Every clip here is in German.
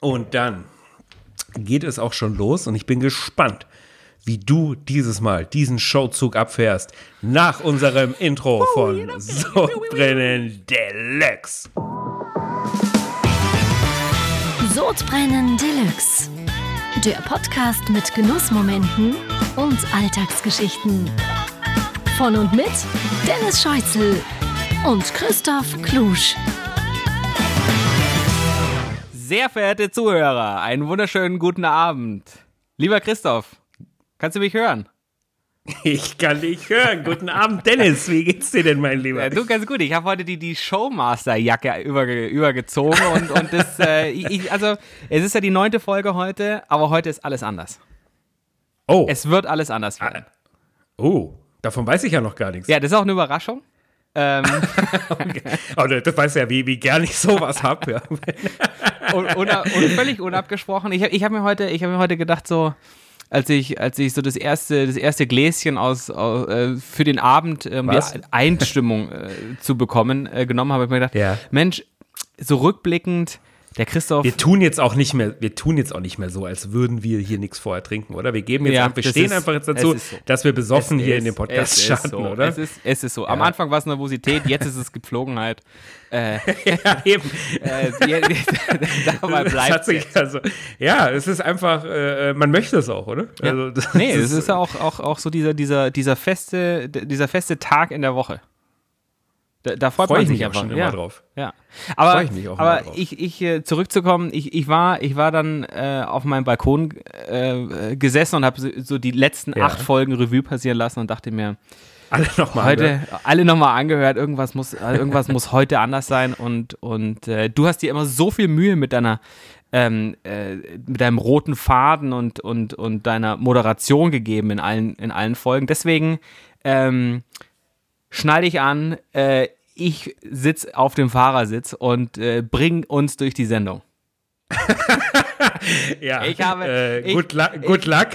Und dann geht es auch schon los und ich bin gespannt, wie du dieses Mal diesen Showzug abfährst nach unserem Intro von Sodbrennen Deluxe. Sodbrennen Deluxe. Der Podcast mit Genussmomenten und Alltagsgeschichten. Von und mit Dennis Scheuzel und Christoph Klusch. Sehr verehrte Zuhörer, einen wunderschönen guten Abend. Lieber Christoph, kannst du mich hören? Ich kann dich hören. Guten Abend, Dennis. Wie geht's dir denn, mein Lieber? Ja, du ganz gut. Ich habe heute die, die Showmaster-Jacke überge, übergezogen und, und das, äh, ich, also es ist ja die neunte Folge heute, aber heute ist alles anders. Oh. Es wird alles anders werden. Oh, davon weiß ich ja noch gar nichts. Ja, das ist auch eine Überraschung. Ähm, okay. Aber das weißt du ja, wie, wie gern ich sowas habe. Ja. und, und, und, völlig unabgesprochen. Ich habe ich hab mir, heute, hab mir heute gedacht, so, als ich, als ich so das erste, das erste Gläschen aus, aus äh, für den Abend, um die Einstimmung äh, zu bekommen, äh, genommen habe, habe ich mir gedacht, ja. Mensch, so rückblickend, der Christoph. Wir tun jetzt auch nicht mehr, wir tun jetzt auch nicht mehr so, als würden wir hier nichts vorher trinken, oder? Wir geben jetzt ja, einfach, wir stehen ist, einfach jetzt dazu, so. dass wir besoffen es hier ist, in dem Podcast starten, so. oder? Es ist, es ist so. Ja. Am Anfang war es Nervosität, jetzt ist es Gepflogenheit. Äh, ja, eben. Äh, dabei bleibt sich, also, Ja, es ist einfach, äh, man möchte es auch, oder? Ja. Also, nee, es ist, ist auch, auch, auch so dieser, dieser, dieser, feste, dieser feste Tag in der Woche. Da, da freut Freu man sich mich einfach schon ja. immer drauf. Ja. Aber, ich mich auch aber drauf. ich, ich äh, zurückzukommen, ich, ich, war, ich war dann äh, auf meinem Balkon äh, gesessen und habe so, so, die letzten Ja. acht Folgen Revue passieren lassen und dachte mir, Alle nochmal. heute alle nochmal angehört, irgendwas muss, äh, irgendwas muss heute anders sein und, und äh, du hast dir immer so viel Mühe mit deiner ähm, äh, mit deinem roten Faden und, und, und deiner Moderation gegeben in allen, in allen Folgen. Deswegen ähm, schnall dich an, äh, ich sitze auf dem Fahrersitz und äh, bring uns durch die Sendung. Ja, Ich habe- äh, ich- good luck. Good luck.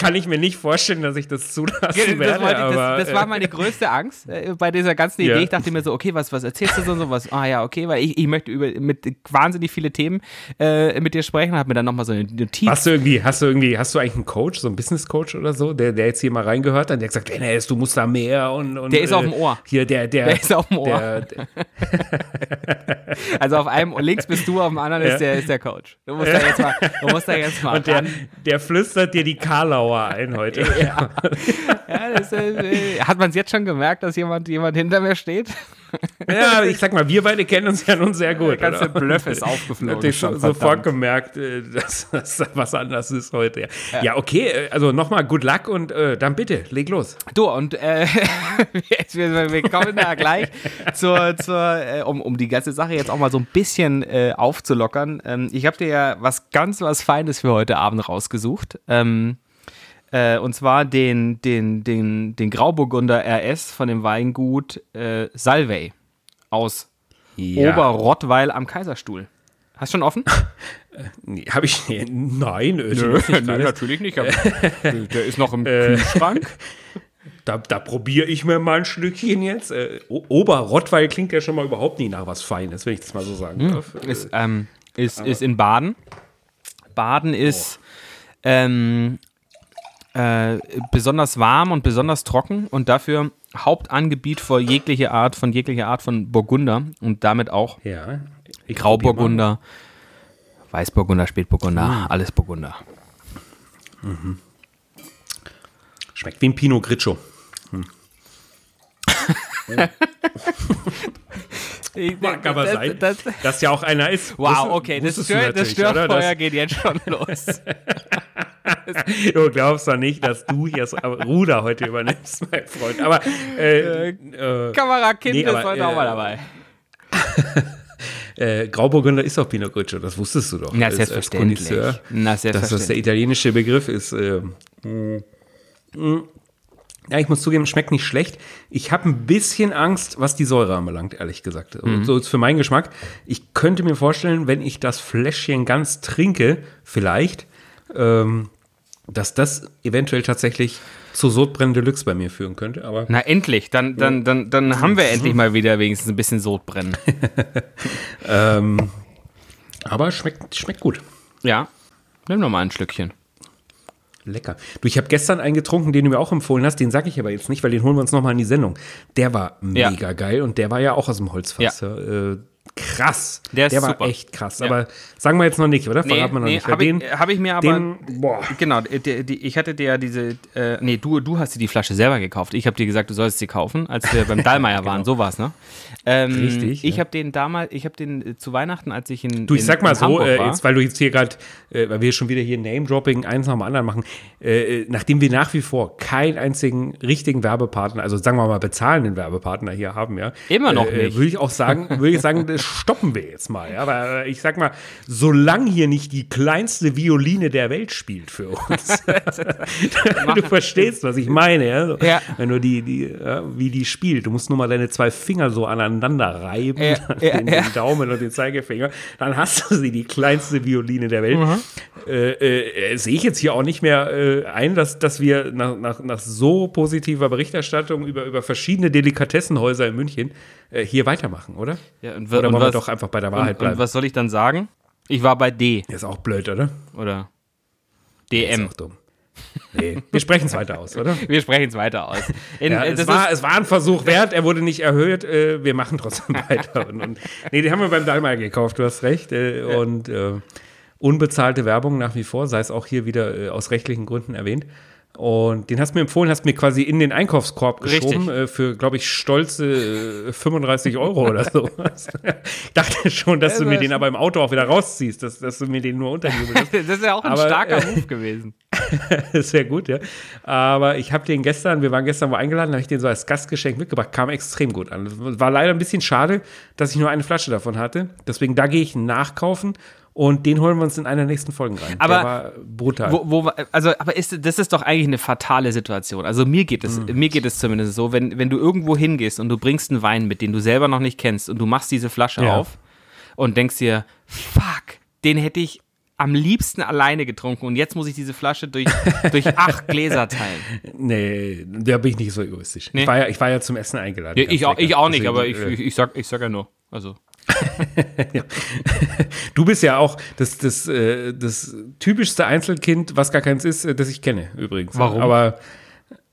Kann ich mir nicht vorstellen, dass ich das zulassen werde. das, ich- aber, das, das war äh, meine größte Angst äh, bei dieser ganzen Idee. Ja. Ich dachte mir so, okay, was, was erzählst du so und sowas? Ah ja, okay, weil ich, ich möchte über mit wahnsinnig viele Themen äh, mit dir sprechen, habe mir dann nochmal so eine Notiz. Hast du irgendwie, hast du irgendwie, hast du eigentlich einen Coach, so einen Business Coach oder so, der, der jetzt hier mal reingehört hat, der gesagt, Dennis, du musst da mehr und, und Der ist äh, auf dem Ohr. Hier, der, der, Der ist auf dem Ohr. Der, der, Also auf einem links bist du, auf dem anderen Ja. ist, der, ist der Coach. Du musst da jetzt mal, du musst da jetzt mal und der, der flüstert dir die Karlauer ein heute. Ja, ja das, äh, hat man es jetzt schon gemerkt, dass jemand, jemand hinter mir steht? Ja, ich sag mal, wir beide kennen uns ja nun sehr gut. Der ganze oder? Bluff ist aufgeflogen. Natürlich schon, so, sofort gemerkt, äh, dass, dass da was anders ist heute. Ja, ja okay, äh, also nochmal good luck und äh, dann bitte, leg los. Du, und äh, wir, wir kommen da gleich zur, zur äh, um, um die ganze Sache jetzt auch mal so ein bisschen äh, aufzulockern. Ähm, ich habe dir ja was ganz was Feines für heute Abend rausgesucht. Ähm, äh, und zwar den, den, den, den Grauburgunder RS von dem Weingut äh, Salvey aus Oberrottweil am Kaiserstuhl. Hast du schon offen? Habe ich. Nein, äh, schon nicht alles. natürlich nicht. der ist noch im Kühlschrank. Da, da probiere ich mir mal ein Stückchen jetzt. Äh, Oberrottweil klingt ja schon mal überhaupt nicht nach was Feines, wenn ich das mal so sagen darf. Äh, ist, ähm, ist, ist in Baden. Baden ist ähm, äh, besonders warm und besonders trocken und dafür Hauptangebiet für jegliche Art von jeglicher Art von Burgunder und damit auch ja. Grauburgunder, Weißburgunder, Spätburgunder, alles Burgunder. Schmeckt wie ein Pinot Grigio. Mag aber Das- sein, das- dass ja auch einer ist. Wow, Wusstest- okay, das, Stör, das? Störfeuer geht jetzt schon los. Du glaubst doch nicht, dass du hier das Ruder heute übernimmst, mein Freund. Aber äh, äh, Kamerakind Nee, ist aber, heute auch äh, mal dabei. äh, Grauburgunder ist auch Pinot Grigio, das wusstest du doch. Na, als- als selbstverständlich. Connoisseur. Na, Dass das der selbstverständlich. italienische Begriff ist. Äh, mm, mm. Ja, ich muss zugeben, schmeckt nicht schlecht. Ich habe ein bisschen Angst, was die Säure anbelangt, ehrlich gesagt. Und so ist für meinen Geschmack. Ich könnte mir vorstellen, wenn ich das Fläschchen ganz trinke, vielleicht, ähm, dass das eventuell tatsächlich zu Sodbrennen Deluxe bei mir führen könnte. Aber Na endlich, dann, dann, dann, dann haben wir endlich mal wieder wenigstens ein bisschen Sodbrennen. ähm, Aber schmeckt, schmeckt gut. Ja. Nimm noch mal ein Schlückchen. Lecker. Du, ich habe gestern einen getrunken, den du mir auch empfohlen hast. Den sage ich aber jetzt nicht, weil den holen wir uns nochmal in die Sendung. Der war Ja. mega geil und der war ja auch aus dem Holzfass. Ja. Äh, krass. Der ist war super. echt krass. Ja. Aber sagen wir jetzt noch nicht, oder? Verraten wir noch nicht. weil habe ich, hab ich mir aber. den, boah. Genau, die, die, ich hatte dir ja diese. Äh, nee, du, du hast dir die Flasche selber gekauft. Ich habe dir gesagt, du sollst sie kaufen, als wir beim Dallmayr waren. So war es, ne? Ähm, Genau. Richtig, Ich ja. habe den damals, ich habe den äh, zu Weihnachten, als ich in. Du, ich in, sag mal so, äh, jetzt, weil du jetzt hier gerade, äh, weil wir schon wieder hier Name-Dropping eins nach dem anderen machen, äh, äh, nachdem wir nach wie vor keinen einzigen richtigen Werbepartner, also sagen wir mal bezahlenden Werbepartner hier haben, ja. Immer noch nicht. Würde ich auch sagen, würde ich sagen, das stoppen wir jetzt mal, ja. Aber äh, ich sag mal, solange hier nicht die kleinste Violine der Welt spielt für uns, du verstehst, was ich meine, ja. So, Ja. Wenn du die, die, wie die spielt, du musst nur mal deine zwei Finger so aneinander reiben, den, den Daumen und den Zeigefinger, dann hast du sie, die kleinste Violine der Welt. Mhm. Äh, äh, sehe ich jetzt hier auch nicht mehr äh, ein, dass, dass wir nach, nach, nach so positiver Berichterstattung über, über verschiedene Delikatessenhäuser in München äh, hier weitermachen, oder? Ja, und, Oder und wollen wir was- doch einfach bei der und, Wahrheit und bleiben? was soll ich dann sagen? Ich war bei D ist auch blöd, oder? oder Ist DM. auch dumm. Nee, wir sprechen es weiter aus, oder? Wir sprechen es weiter aus. In, Ja, äh, es, war, ist, es war ein Versuch wert, er wurde nicht erhöht, äh, wir machen trotzdem weiter. Und, und, nee, den haben wir beim Dallmayr gekauft, du hast recht. Äh, Und äh, unbezahlte Werbung nach wie vor, sei es auch hier wieder äh, aus rechtlichen Gründen erwähnt. Und den hast du mir empfohlen, hast mir quasi in den Einkaufskorb geschoben äh, für, glaube ich, stolze äh, 35 Euro oder so. ich dachte schon, dass du mir den aber im Auto auch wieder rausziehst, dass, dass du mir den nur unterjubelst. das ist ja auch ein Aber, starker äh, Move gewesen. Sehr gut, ja. Aber ich habe den gestern, wir waren gestern wo eingeladen, habe ich den so als Gastgeschenk mitgebracht, kam extrem gut an. War leider ein bisschen schade, dass ich nur eine Flasche davon hatte. Deswegen da gehe ich nachkaufen und den holen wir uns in einer nächsten Folgen rein. Aber Der war brutal. Wo, wo, also, aber ist, das ist doch eigentlich eine fatale Situation. Also mir geht es, Mhm. mir geht es zumindest so, wenn, wenn du irgendwo hingehst und du bringst einen Wein mit, den du selber noch nicht kennst und du machst diese Flasche Ja. auf und denkst dir, fuck, den hätte ich am liebsten alleine getrunken und jetzt muss ich diese Flasche durch, durch acht Gläser teilen. nee, da bin ich nicht so egoistisch. Nee. Ich, war ja, ich war ja zum Essen eingeladen. Ja, ich, auch, ich auch nicht, Deswegen, aber ich, äh, ich, ich, sag, ich sag ja nur. Also. Du bist ja auch das, das, äh, das typischste Einzelkind, was gar keins ist, äh, das ich kenne, übrigens. Warum? Aber,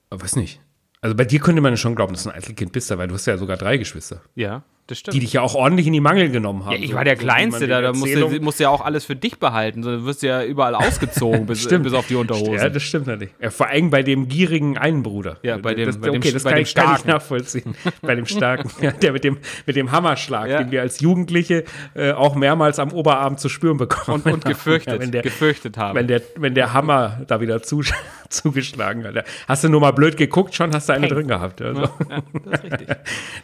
aber weiß nicht. Also bei dir könnte man schon glauben, dass du ein Einzelkind bist, weil du hast ja sogar drei Geschwister, Ja. Die dich ja auch ordentlich in die Mangel genommen haben. ja, ich So- war der so Kleinste, da, da musst, du, musst du ja auch alles für dich behalten. Du wirst ja überall ausgezogen, bis, Stimmt. bis auf die Unterhosen. Ja, das stimmt natürlich. Ja, vor allem bei dem gierigen einen Bruder. Ja, bei dem- das, bei dem- okay, das bei kann, dem ich, kann ich Starken. nachvollziehen. bei dem Starken. Ja, der mit dem, mit dem Hammerschlag, Ja. den wir als Jugendliche äh, auch mehrmals am Oberarm zu spüren bekommen. und, und gefürchtet, Ja, wenn der, gefürchtet haben. wenn der, wenn der Hammer da wieder zu, zugeschlagen hat. Hast du nur mal blöd geguckt, schon hast du eine Peng. drin gehabt. Also, ja, das ist richtig.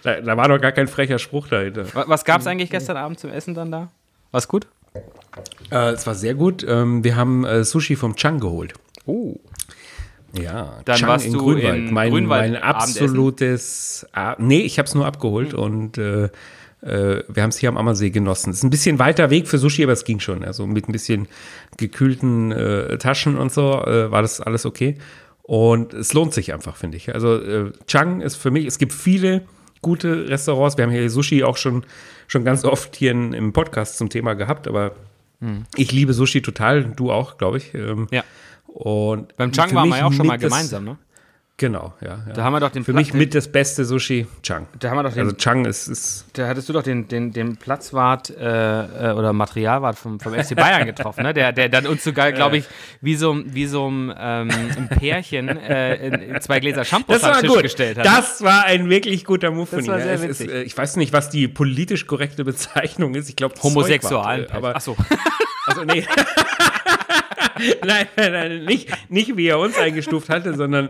da, da war doch gar kein frecher Spruch dahinter. Wa- Was gab es eigentlich gestern Abend zum Essen dann da? War's gut? Äh, es war sehr gut. Ähm, wir haben äh, Sushi vom Chang geholt. Oh. Ja, Dann Chang warst in du Grünwald. in mein, Grünwald mein absolutes. Ah, nee, ich habe es nur abgeholt und äh, äh, wir haben es hier am Ammersee genossen. Es ist ein bisschen weiter Weg für Sushi, aber es ging schon. Also mit ein bisschen gekühlten äh, Taschen und so äh, war das alles okay. Und es lohnt sich einfach, finde ich. Also äh, Chang ist für mich, es gibt viele gute Restaurants. Wir haben hier Sushi auch schon, schon ganz oft hier in, im Podcast zum Thema gehabt, aber ich liebe Sushi total, du auch, glaube ich. Ähm, Ja. und Beim Chang waren wir ja auch schon mal gemeinsam, ne? Genau, ja. ja. Da haben wir doch den Für Pla- mich mit das beste Sushi, Chang. Da haben wir doch den, Also Chang ist, ist da hattest du doch den, den, den Platzwart äh, äh, oder Materialwart vom, vom FC Bayern getroffen, ne? Der, der dann uns sogar, glaube ich, wie so, wie so ein, ähm, ein Pärchen äh, in, in zwei Gläser Shampoo das war gut. gestellt hat. Das war ein wirklich guter Move von ihm. war sehr ist, witzig. äh, ich weiß nicht, was die politisch korrekte Bezeichnung ist. Ich glaube Homosexualen. Aber, Achso. also, nee. nein, nein, nein, nicht, nicht wie er uns eingestuft hatte, sondern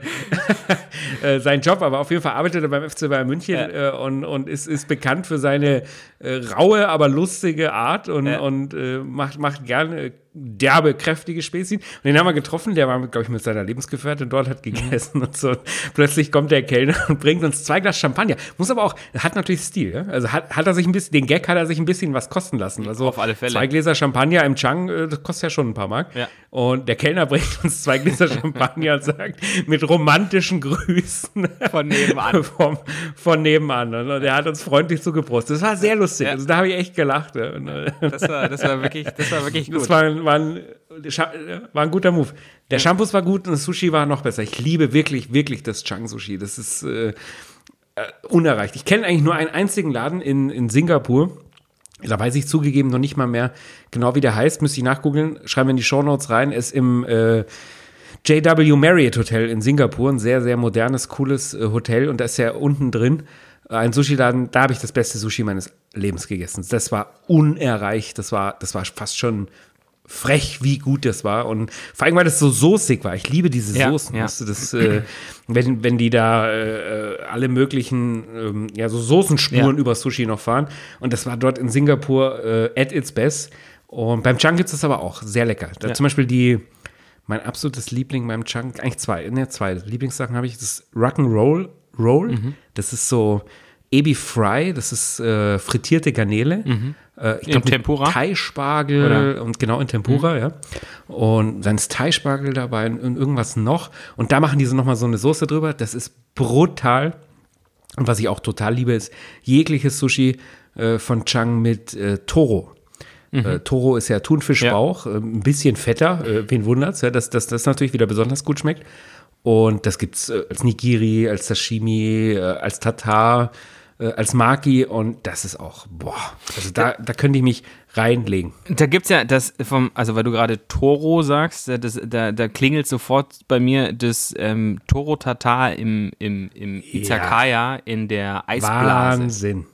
äh, sein Job. Aber auf jeden Fall arbeitet er beim FC Bayern München äh, und, und ist, ist bekannt für seine äh, raue, aber lustige Art und, Ja. und äh, macht, macht gerne derbe, kräftige Späßchen. Und den haben wir getroffen, der war, glaube ich, mit seiner Lebensgefährtin dort, hat gegessen und so. Plötzlich kommt der Kellner und bringt uns zwei Glas Champagner. Muss aber auch, hat natürlich Stil, ja? Also hat, hat er sich ein bisschen, den Gag hat er sich ein bisschen was kosten lassen. Also Auf alle Fälle. Zwei Gläser Champagner im Chang, äh, das kostet ja schon ein paar Mark. Ja. Und der Kellner bringt uns zwei Gläser Champagner und sagt, mit romantischen Grüßen. Von nebenan. Vom, von nebenan. Und er hat uns freundlich zugeprostet. Das war sehr lustig. Ja. Also da habe ich echt gelacht. Äh, Das war, das war wirklich, das war wirklich gut. das war, ein- war, ein, war ein guter Move. Der Shampoo war gut und das Sushi war noch besser. Ich liebe wirklich, wirklich das Chang Sushi. Das ist äh, äh, unerreicht. Ich kenne eigentlich nur einen einzigen Laden in, in Singapur. Da weiß ich zugegeben noch nicht mal mehr genau, wie der heißt. Müsste ich nachgoogeln. Schreiben wir in die Shownotes rein. Ist im äh, JW Marriott Hotel in Singapur. Ein sehr, sehr modernes, cooles äh, Hotel. Und da ist ja unten drin ein Sushi-Laden. Da habe ich das beste Sushi meines Lebens gegessen. Das war unerreicht. Das war, das war fast schon frech, wie gut das war. Und vor allem, weil das so soßig war. Ich liebe diese Ja, Soßen. ja. Weißt du, das, äh, wenn, wenn die da äh, alle möglichen ähm, ja, so Soßenspuren Ja. über Sushi noch fahren. Und das war dort in Singapur äh, at its best. Und beim gibt es das aber auch sehr lecker. Da Ja. Zum Beispiel die, mein absolutes Liebling beim Chang, eigentlich zwei, ne, zwei Lieblingssachen habe ich, das Rock'n'Roll Roll. Mhm. Das ist so Ebi Fry, das ist äh, frittierte Garnele. Äh, ich In glaub, mit Tempura? Thai-Spargel Oder? Mhm. und genau in Tempura, ja. Und dann ist Thai-Spargel dabei und irgendwas noch. Und da machen die so nochmal so eine Soße drüber. Das ist brutal. Und was ich auch total liebe, ist jegliches Sushi äh, von Chang mit äh, Toro. Äh, Toro ist ja Thunfischbauch, äh, ein bisschen fetter, äh, wen wundert's, ja, dass, dass das natürlich wieder besonders gut schmeckt. Und das gibt's äh, als Nigiri, als Sashimi, äh, als Tatar, äh, als Maki und das ist auch, boah, also da, da könnte ich mich reinlegen. Da gibt's ja das vom, also weil du gerade Toro sagst, da- das, da, da klingelt sofort bei mir das ähm, Toro Tatar im, im, im Izakaya in der Eisblase. Wahnsinn.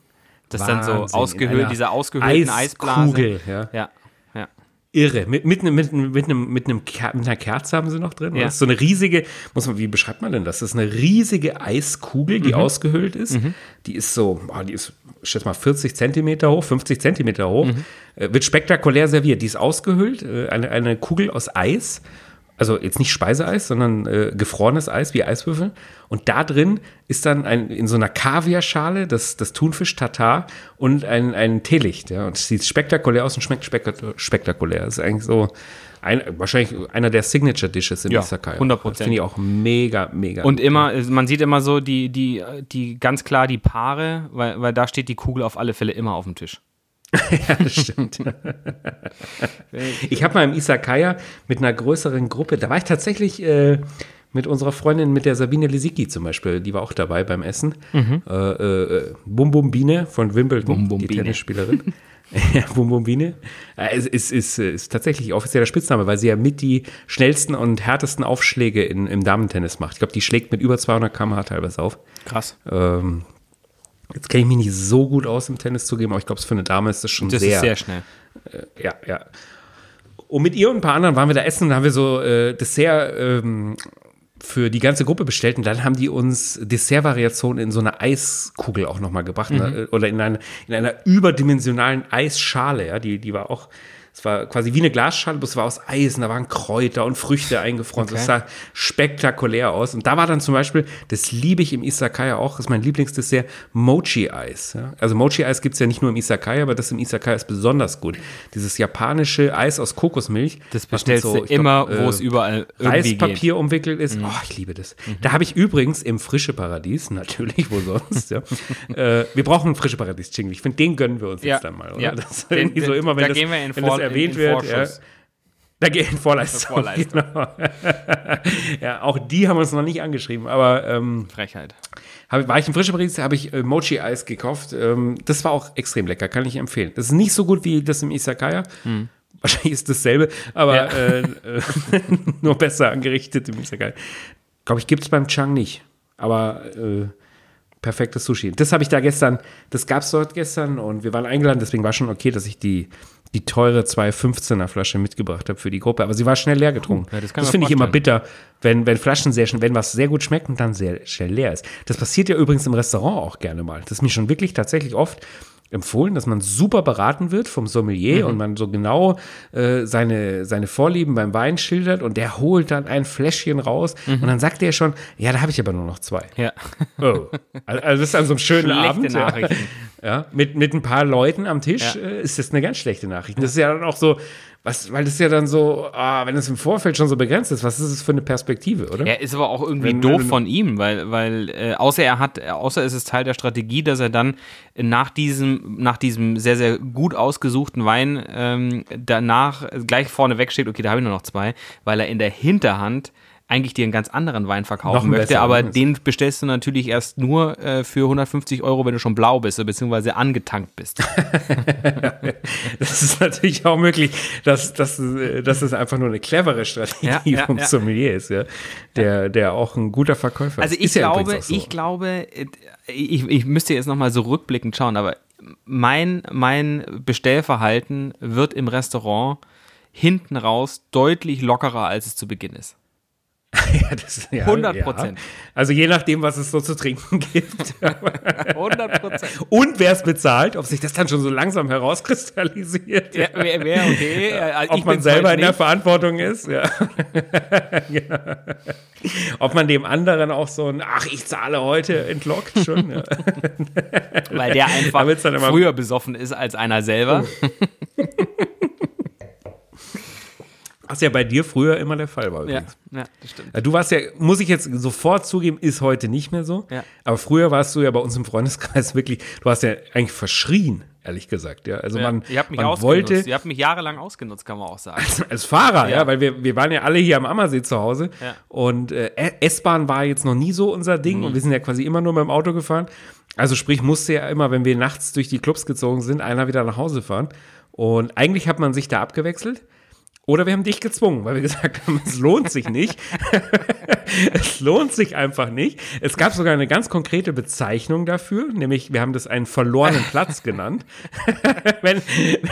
Das dann so Wahnsinn. Ausgehöhlt, diese ausgehöhlten Eisblase. Eiskugel, ja. Ja, ja. Irre. Mit, mit, einem- mit, mit, einem, mit, einem Ker mit einer Kerze haben sie noch drin. Ja. Das ist so eine riesige, muss man, wie beschreibt man denn das? Das ist eine riesige Eiskugel, Mhm. die ausgehöhlt ist. Die ist so, boah, die ist, ich schätze mal, 40 Zentimeter hoch, 50 Zentimeter hoch. Mhm. Äh, wird spektakulär serviert. Die ist ausgehöhlt, äh, eine, eine Kugel aus Eis. Also jetzt nicht Speiseeis, sondern äh, gefrorenes Eis wie Eiswürfel. Und da drin ist dann ein, in so einer Kaviarschale das, das Thunfisch Tatar und ein, ein Teelicht. Ja. Und es sieht spektakulär aus und schmeckt spektak- spektakulär. Das ist eigentlich so ein, wahrscheinlich einer der Signature Dishes im Ja, Isakaya. 100%. Das Finde ich auch mega, mega. Und gut. immer, man sieht immer so die, die, die ganz klar die Paare, weil, weil da steht die Kugel auf alle Fälle immer auf dem Tisch. Ja, das stimmt. ich habe mal im Isakaya mit einer größeren Gruppe, da war ich tatsächlich äh, mit unserer Freundin, mit der Sabine Lisicki zum Beispiel, die war auch dabei beim Essen. Äh, äh, Bum Bum Biene von Wimbledon, Bum Bum die Biene. Tennisspielerin. ja, Bum Bum Biene. Es ist, ist, ist tatsächlich offizieller Spitzname, weil sie ja mit die schnellsten und härtesten Aufschläge in, im Damentennis macht. Ich glaube, die schlägt mit über 200 km/h teilweise auf. Krass. Ähm, jetzt kenne ich mich nicht so gut aus im Tennis zugeben, aber ich glaube, für eine Dame ist das schon Das sehr, ist sehr schnell. ja, ja. Und mit ihr und ein paar anderen waren wir da essen und haben wir so äh, Dessert ähm, für die ganze Gruppe bestellt und dann haben die uns Dessertvariationen in so einer Eiskugel auch nochmal gebracht ne? oder in, eine, in einer überdimensionalen Eisschale, ja, die, die war auch, es war quasi wie eine Glasschale, bloß es war aus Eis und da waren Kräuter und Früchte eingefroren. Okay. Das sah spektakulär aus. Und da war dann zum Beispiel, das liebe ich im Isakaya auch, das ist mein Lieblingsdessert, Mochi-Eis. Also Mochi-Eis gibt es ja nicht nur im Isakaya, aber das im Isakaya ist besonders gut. Dieses japanische Eis aus Kokosmilch. Das bestellst so, du immer, glaub, wo äh, es überall irgendwie Reispapier geht. umwickelt ist. Oh, ich liebe das. Da habe ich übrigens im Frische Paradies, natürlich, wo sonst, ja. äh, wir brauchen einen Frische Paradies-Jingle. Ich finde, den gönnen wir uns Ja, jetzt dann mal, oder? ja. Das Den- irgendwie so den- immer, wenn da das, gehen wir in das erwähnt in- in wird. Ja, da geht in Vorleistung. Vorleistung. Genau. ja, auch die haben uns noch nicht angeschrieben, aber ähm, Frechheit. hab, war ich im Frische Paradies, habe ich äh, Mochi-Eis gekauft. Ähm, das war auch extrem lecker, kann ich empfehlen. Das ist nicht so gut wie das im Isakaya. Wahrscheinlich ist dasselbe, aber Hm. Ja. äh, äh, nur besser angerichtet im Isakaya. Glaube ich, gibt es beim Chang nicht. Aber äh, perfektes Sushi. Das habe ich da gestern, das gab es dort gestern und wir waren eingeladen, deswegen war schon okay, dass ich die, die teure 2,15er Flasche mitgebracht habe für die Gruppe. Aber sie war schnell leer getrunken. Ja, das das finde ich immer bitter, wenn, wenn Flaschen sehr schnell, wenn was sehr gut schmeckt und dann sehr schnell leer ist. Das passiert ja übrigens im Restaurant auch gerne mal. Das ist mir schon wirklich tatsächlich oft empfohlen, dass man super beraten wird vom Sommelier Mhm. und man so genau äh, seine, seine Vorlieben beim Wein schildert und der holt dann ein Fläschchen raus Mhm. und dann sagt er schon, ja, da habe ich aber nur noch zwei. Ja. Oh. Also das ist an so einem schönen Schlechte Abend. Ja, ja mit, mit ein paar Leuten am Tisch Ja. äh, ist das eine ganz schlechte Nachricht. Das ist ja dann auch so, was, weil das ja dann so, ah, wenn es im Vorfeld schon so begrenzt ist, was ist es für eine Perspektive, oder? Ja, ist aber auch irgendwie Wenn- doof wenn- von ihm, weil, weil äh, außer er hat, außer es ist Teil der Strategie, dass er dann nach diesem, nach diesem sehr, sehr gut ausgesuchten Wein ähm, danach gleich vorne wegsteht, okay, da habe ich nur noch zwei, weil er in der Hinterhand eigentlich dir einen ganz anderen Wein verkaufen möchte, besseren, aber den bestellst du natürlich erst nur äh, für 150 Euro, wenn du schon blau bist, beziehungsweise angetankt bist. Das ist natürlich auch möglich, dass, dass, äh, dass es einfach nur eine clevere Strategie Ja, vom ja. Sommelier ist, ja. Der, der auch ein guter Verkäufer Also ist. ich Ist glaube, so. ich glaube, äh, ich, ich müsste jetzt nochmal so rückblickend schauen, aber mein, mein Bestellverhalten wird im Restaurant hinten raus deutlich lockerer, als es zu Beginn ist. Ja, das, ja, 100%. Ja. Also je nachdem, was es so zu trinken gibt. 100 Prozent. Und wer es bezahlt, ob sich das dann schon so langsam herauskristallisiert. Ja, wäre wär okay. Also ob man selber in der. Verantwortung ist. Ja. genau. Ob man dem anderen auch so ein, ach, ich zahle heute, entlockt schon. Ja. Weil der einfach früher besoffen ist als einer selber. Was ja bei dir früher immer der Fall war. Ja, Übrigens. ja, das stimmt. Ja, Du warst ja, muss ich jetzt sofort zugeben, ist heute nicht mehr so. Ja. Aber früher warst du ja bei uns im Freundeskreis wirklich, du hast ja eigentlich verschrien, ehrlich gesagt. Ja. Also man, ihr habt mich man ausgenutzt. wollte, Ihr habt mich jahrelang ausgenutzt, kann man auch sagen. als Fahrer, ja, Ja. weil wir, wir waren ja alle hier am Ammersee zu Hause Ja. und äh, S-Bahn war jetzt noch nie so unser Ding und wir sind ja quasi immer nur mit dem Auto gefahren. Also sprich, musste ja immer, wenn wir nachts durch die Clubs gezogen sind, einer wieder nach Hause fahren. Und eigentlich hat man sich da abgewechselt. Oder wir haben dich gezwungen, weil wir gesagt haben, es lohnt sich nicht. es lohnt sich einfach nicht. Es gab sogar eine ganz konkrete Bezeichnung dafür, nämlich wir haben das einen verlorenen Platz genannt, wenn,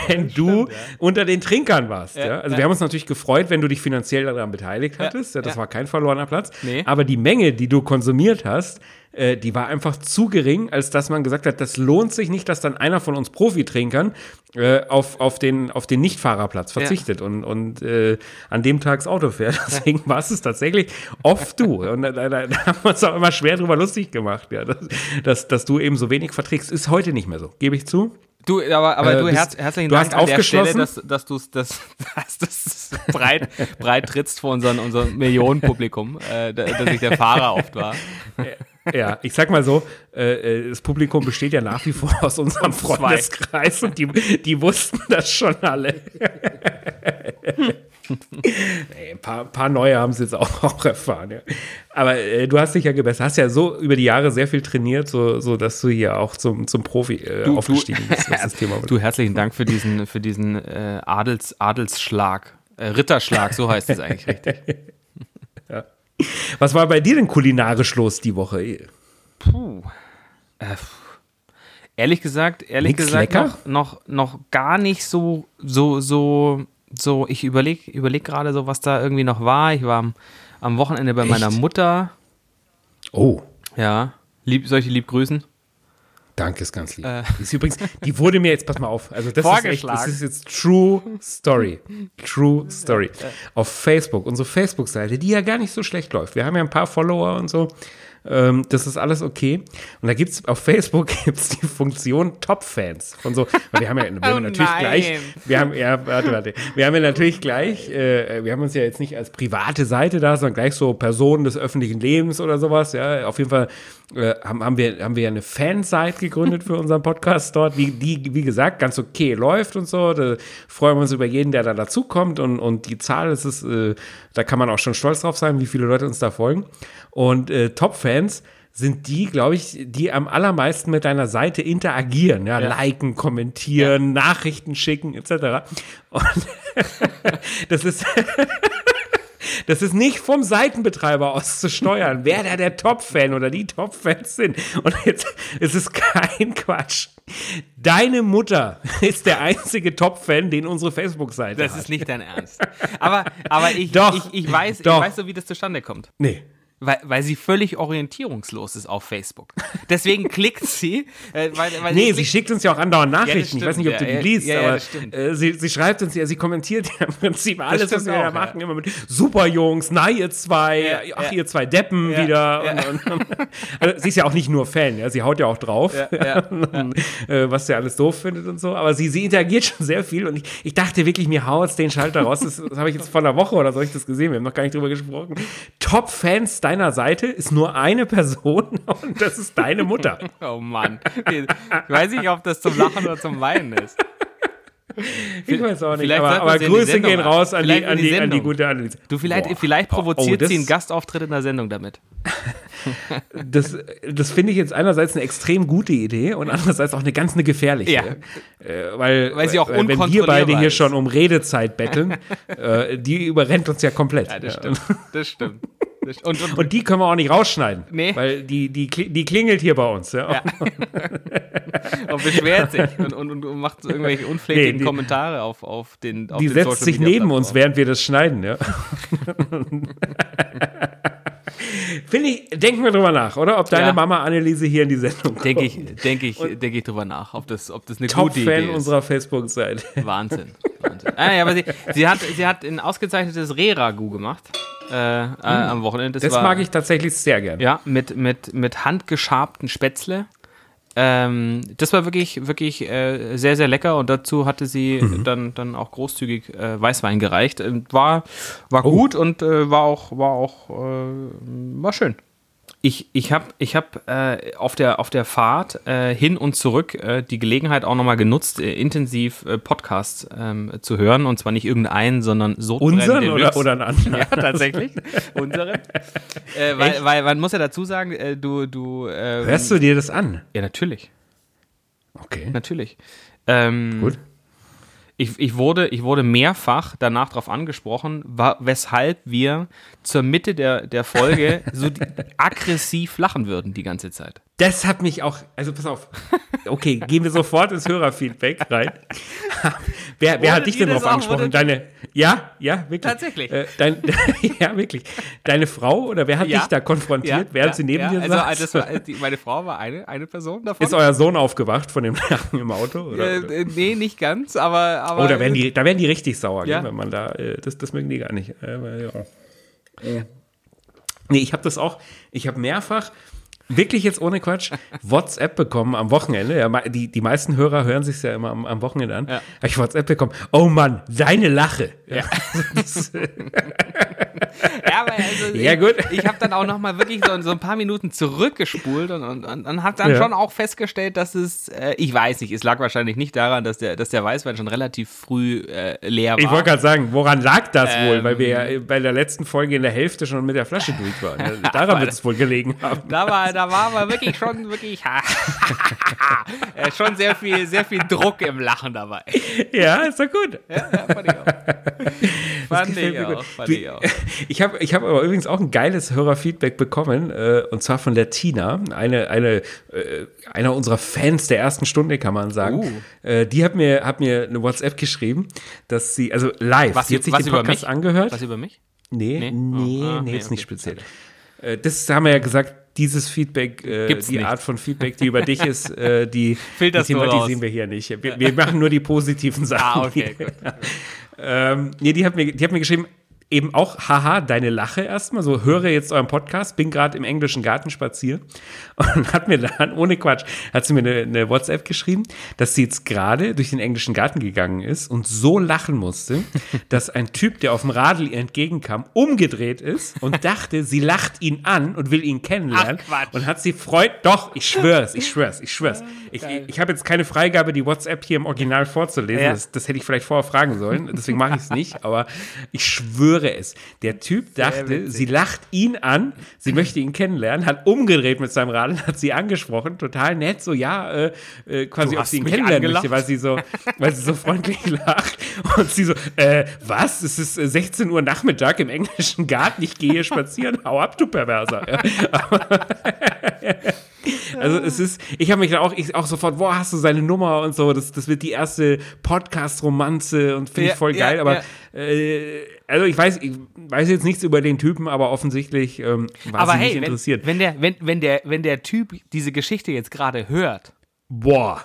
wenn du unter den Trinkern warst. Ja, Also wir haben uns natürlich gefreut, wenn du dich finanziell daran beteiligt hattest. Ja, das ja. war kein verlorener Platz. Nee. Aber die Menge, die du konsumiert hast, äh, die war einfach zu gering, als dass man gesagt hat, das lohnt sich nicht, dass dann einer von uns Profitrinkern äh, auf, auf den, auf den Nicht-Fahrerplatz verzichtet und, und äh, an dem Tag das Auto fährt. Deswegen war es tatsächlich oft du. Und da, da, da haben wir uns auch immer schwer drüber lustig gemacht, ja, dass, dass, dass du eben so wenig verträgst. Ist heute nicht mehr so, gebe ich zu. Du, aber, aber Äh, du, herz, herzlichen du Dank hast an der Stelle, aufgeschlossen? dass, dass du das, dass, das breit, breit trittst vor unseren, unserem Millionenpublikum, äh, da- dass ich der Fahrer oft war. Ja, ich sag mal so, äh, äh, das Publikum besteht ja nach wie vor aus unserem. Freundeskreis und die, die wussten das schon alle. nee, ein paar, paar neue haben es jetzt auch, auch erfahren. Ja. Aber äh, du hast dich ja gebessert, hast ja so über die Jahre sehr viel trainiert, so, so dass du hier auch zum, zum Profi äh, Du- du- aufgestiegen bist, was das Thema. Du, herzlichen Dank für diesen, für diesen äh, Adels, Adelsschlag. Äh, Ritterschlag, so heißt es eigentlich richtig. Was war bei dir denn kulinarisch los die Woche? Puh. Äh, ehrlich gesagt, ehrlich Nix gesagt, noch, noch, noch gar nicht so, so, so, so, ich überlege überleg gerade so, was da irgendwie noch war. Ich war am, am Wochenende bei meiner Echt? Mutter. Oh, Ja. Lieb, soll ich die lieb grüßen? Danke, ist ganz lieb. Äh. Ist übrigens, die wurde mir jetzt, pass mal auf, also das ist echt, das ist jetzt True Story. True Story. Auf Facebook, unsere Facebook-Seite, die ja gar nicht so schlecht läuft. Wir haben ja ein paar Follower und so. Ähm, das ist alles okay. Und da gibt es auf Facebook gibt's die Funktion Top-Fans. Von so, weil wir haben ja, wir haben Oh natürlich nein. gleich, wir haben, ja, warte, warte. Wir haben ja natürlich gleich, äh, wir haben uns ja jetzt nicht als private Seite da, sondern gleich so Personen des öffentlichen Lebens oder sowas. Ja, auf jeden Fall äh, haben, haben, wir, haben wir ja eine Fanseite gegründet für unseren Podcast dort, wie, die, wie gesagt, ganz okay läuft und so. Da freuen wir uns über jeden, der da dazukommt und, und die Zahl, ist, äh, da kann man auch schon stolz drauf sein, wie viele Leute uns da folgen. Und äh, Top-Fans sind die, glaube ich, die am allermeisten mit deiner Seite interagieren, ja, liken, kommentieren, Nachrichten schicken, etc. Und das ist Das ist nicht vom Seitenbetreiber aus zu steuern, wer da der Top-Fan oder die Top-Fans sind. Und jetzt ist es kein Quatsch. Deine Mutter ist der einzige Top-Fan, den unsere Facebook-Seite Das hat. ist nicht dein Ernst. Aber, aber ich, Doch, ich, ich, weiß, doch. ich weiß so, wie das zustande kommt. Nee. Weil, weil sie völlig orientierungslos ist auf Facebook. Deswegen klickt sie. Äh, weil, weil Nee, sie klickt- schickt uns ja auch andauernd Nachrichten. ich weiß nicht, ob ja, du die ja, liest, ja, ja, aber stimmt. äh, sie, sie schreibt uns ja, sie kommentiert ja im Prinzip alles, was stimmt wir da auch, machen, immer mit Super Jungs, na ihr zwei, Ja, ach ja. ihr zwei Deppen Ja, wieder. ja. Und, und, und, also, sie ist ja auch nicht nur Fan, ja, sie haut ja auch drauf, ja, äh, was sie alles doof findet und so. Aber sie, sie interagiert schon sehr viel und ich, ich dachte wirklich, mir haut den Schalter raus. Das, das habe ich jetzt vor einer Woche oder so ich das gesehen. Wir haben noch gar nicht drüber gesprochen. Top-Fans deiner Seite ist nur eine Person und das ist deine Mutter. Oh Mann. Ich weiß nicht, ob das zum Lachen oder zum Weinen ist. Ich weiß auch nicht, Vielleicht aber, aber Grüße gehen raus an die, an, die die, an die gute Anneliese. Du, vielleicht, Boah. vielleicht Oh, provoziert das- sie einen Gastauftritt in der Sendung damit. Das, das finde ich jetzt einerseits eine extrem gute Idee und andererseits auch eine ganz eine gefährliche. Ja. Äh, weil, Weil sie auch wenn wir beide hier ist. schon um Redezeit betteln, äh, die überrennt uns ja komplett. Ja, das stimmt. Das stimmt. Und, und, Und die können wir auch nicht rausschneiden. Nee. Weil die, die, die klingelt hier bei uns. Ja. Ja. und beschwert sich und, und, und, macht so irgendwelche unflätigen Nee, die- Kommentare auf, auf den auf Die den setzt Social sich neben uns, während wir das schneiden. Ja. Finde ich, denken wir drüber nach, oder? Ob deine Ja. Mama Anneliese hier in die Sendung kommt. Denke ich, denke ich, denke ich drüber nach, ob das, ob das eine gute Idee Top-Fan ist. unserer Facebook-Seite. Wahnsinn. Wahnsinn. Ah, ja, aber sie, sie, hat, sie hat ein ausgezeichnetes Reh-Ragout gemacht äh, äh, am Wochenende. Das war, mag ich tatsächlich sehr gern. Ja, mit, mit, mit handgeschabten Spätzle. Ähm, das war wirklich, wirklich äh, sehr, sehr lecker und dazu hatte sie Mhm. dann, dann auch großzügig äh, Weißwein gereicht. Ähm, War, war Oh. gut und äh, war auch, war auch äh, war schön. Ich, ich habe ich hab, äh, auf, der, auf der Fahrt äh, hin und zurück äh, die Gelegenheit auch nochmal genutzt, äh, intensiv äh, Podcasts ähm, zu hören. Und zwar nicht irgendeinen, sondern so Unseren oder, oder einen anderen? ja, tatsächlich. Unseren. Äh, weil, weil man muss ja dazu sagen, du, du. Ähm, Hörst du dir das an? Ja, natürlich. Okay. Natürlich. Ähm, Gut. Ich, ich, wurde, ich wurde mehrfach danach darauf angesprochen, weshalb wir zur Mitte der, der Folge so aggressiv lachen würden die ganze Zeit. Das hat mich auch, also pass auf. Okay, gehen wir sofort ins Hörerfeedback rein. wer wer hat dich denn drauf angesprochen? Deine, ja, ja, wirklich. Tatsächlich. Äh, dein, ja, wirklich. Deine Frau oder wer hat Ja. dich da konfrontiert, während sie neben dir also, saß? war, die, meine Frau war eine, eine Person davon. Ist euer Sohn aufgewacht von dem Lachen im Auto? Oder, äh, äh, nee, nicht ganz, aber. aber oh, da werden die, da werden die richtig sauer, Ja. gell, wenn man da, äh, das, das mögen die gar nicht. Äh, ja. Äh. Nee, ich habe das auch, ich habe mehrfach, wirklich jetzt ohne Quatsch, WhatsApp bekommen am Wochenende. Ja, die, die meisten Hörer hören sich ja immer am, am Wochenende an. Ja. Habe ich WhatsApp bekommen. Oh Mann, deine Lache. Ja. Ja, aber also Ja, ich, gut. ich habe dann auch noch mal wirklich so, so ein paar Minuten zurückgespult und, und, und, und habe dann schon auch festgestellt, dass es, äh, ich weiß nicht, es lag wahrscheinlich nicht daran, dass der, dass der Weißwein schon relativ früh äh, leer war. Ich wollte gerade sagen, woran lag das wohl? Ähm. Weil wir ja bei der letzten Folge in der Hälfte schon mit der Flasche durch waren. Daran wird es wohl gelegen haben. da war, da war aber wirklich schon wirklich äh, schon sehr viel, sehr viel Druck im Lachen dabei. Ja, ist doch gut. Ja, ja, fand ich auch. Fand ich auch, gut. fand ich auch. Ich habe ich hab aber übrigens auch ein geiles Hörerfeedback bekommen, äh, und zwar von der Tina, eine, eine, äh, einer unserer Fans der ersten Stunde, kann man sagen. Uh. Äh, die hat mir, hat mir eine WhatsApp geschrieben, dass sie, also live, Was, die hat sich was den über Podcast mich? angehört. Was über mich? Nee, nee, Nee? nee, Oh, ah, nee, jetzt okay. nicht speziell. Äh, Das haben wir ja gesagt, dieses Feedback, äh, die nicht. Art von Feedback, die über dich ist, äh, die, die thematisieren wir hier nicht. Wir, wir machen nur die positiven Sachen. Ah, okay, gut. Ähm, nee, die hat, mir, die hat mir geschrieben, eben auch, haha, deine Lache erstmal, so höre jetzt euren Podcast, bin gerade im englischen Garten spazieren. Und hat mir dann, ohne Quatsch, hat sie mir eine, eine WhatsApp geschrieben, dass sie jetzt gerade durch den englischen Garten gegangen ist und so lachen musste, dass ein Typ, der auf dem Radl ihr entgegenkam, umgedreht ist und dachte, sie lacht ihn an und will ihn kennenlernen Ach, und hat sie freut, doch, ich schwör's, ich schwör's, ich schwör's. Ich, ich, ich habe jetzt keine Freigabe, die WhatsApp hier im Original vorzulesen, Ja. das, das hätte ich vielleicht vorher fragen sollen, deswegen mache ich es nicht, aber ich schwöre es. Der Typ dachte, sie lacht ihn an, sie möchte ihn kennenlernen, hat umgedreht mit seinem Radl, hat sie angesprochen, total nett, so ja, äh, äh, quasi, ob sie ihn kennenlernen angelacht. möchte, weil sie so, weil sie so freundlich lacht. Und sie so, äh, was? Es ist äh, 16 Uhr Nachmittag im englischen Garten, ich gehe hier spazieren, hau ab, du Perverser. Ja. Also es ist, ich habe mich dann auch, ich auch sofort, boah, hast du seine Nummer und so, das, das wird die erste Podcast-Romanze und finde Ja, ich voll ja, geil, aber ja. äh, also ich weiß, ich weiß jetzt nichts über den Typen, aber offensichtlich ähm, war Aber sie hey, nicht wenn, interessiert. wenn, der, wenn, wenn, der, wenn der Typ diese Geschichte jetzt gerade hört, Boah,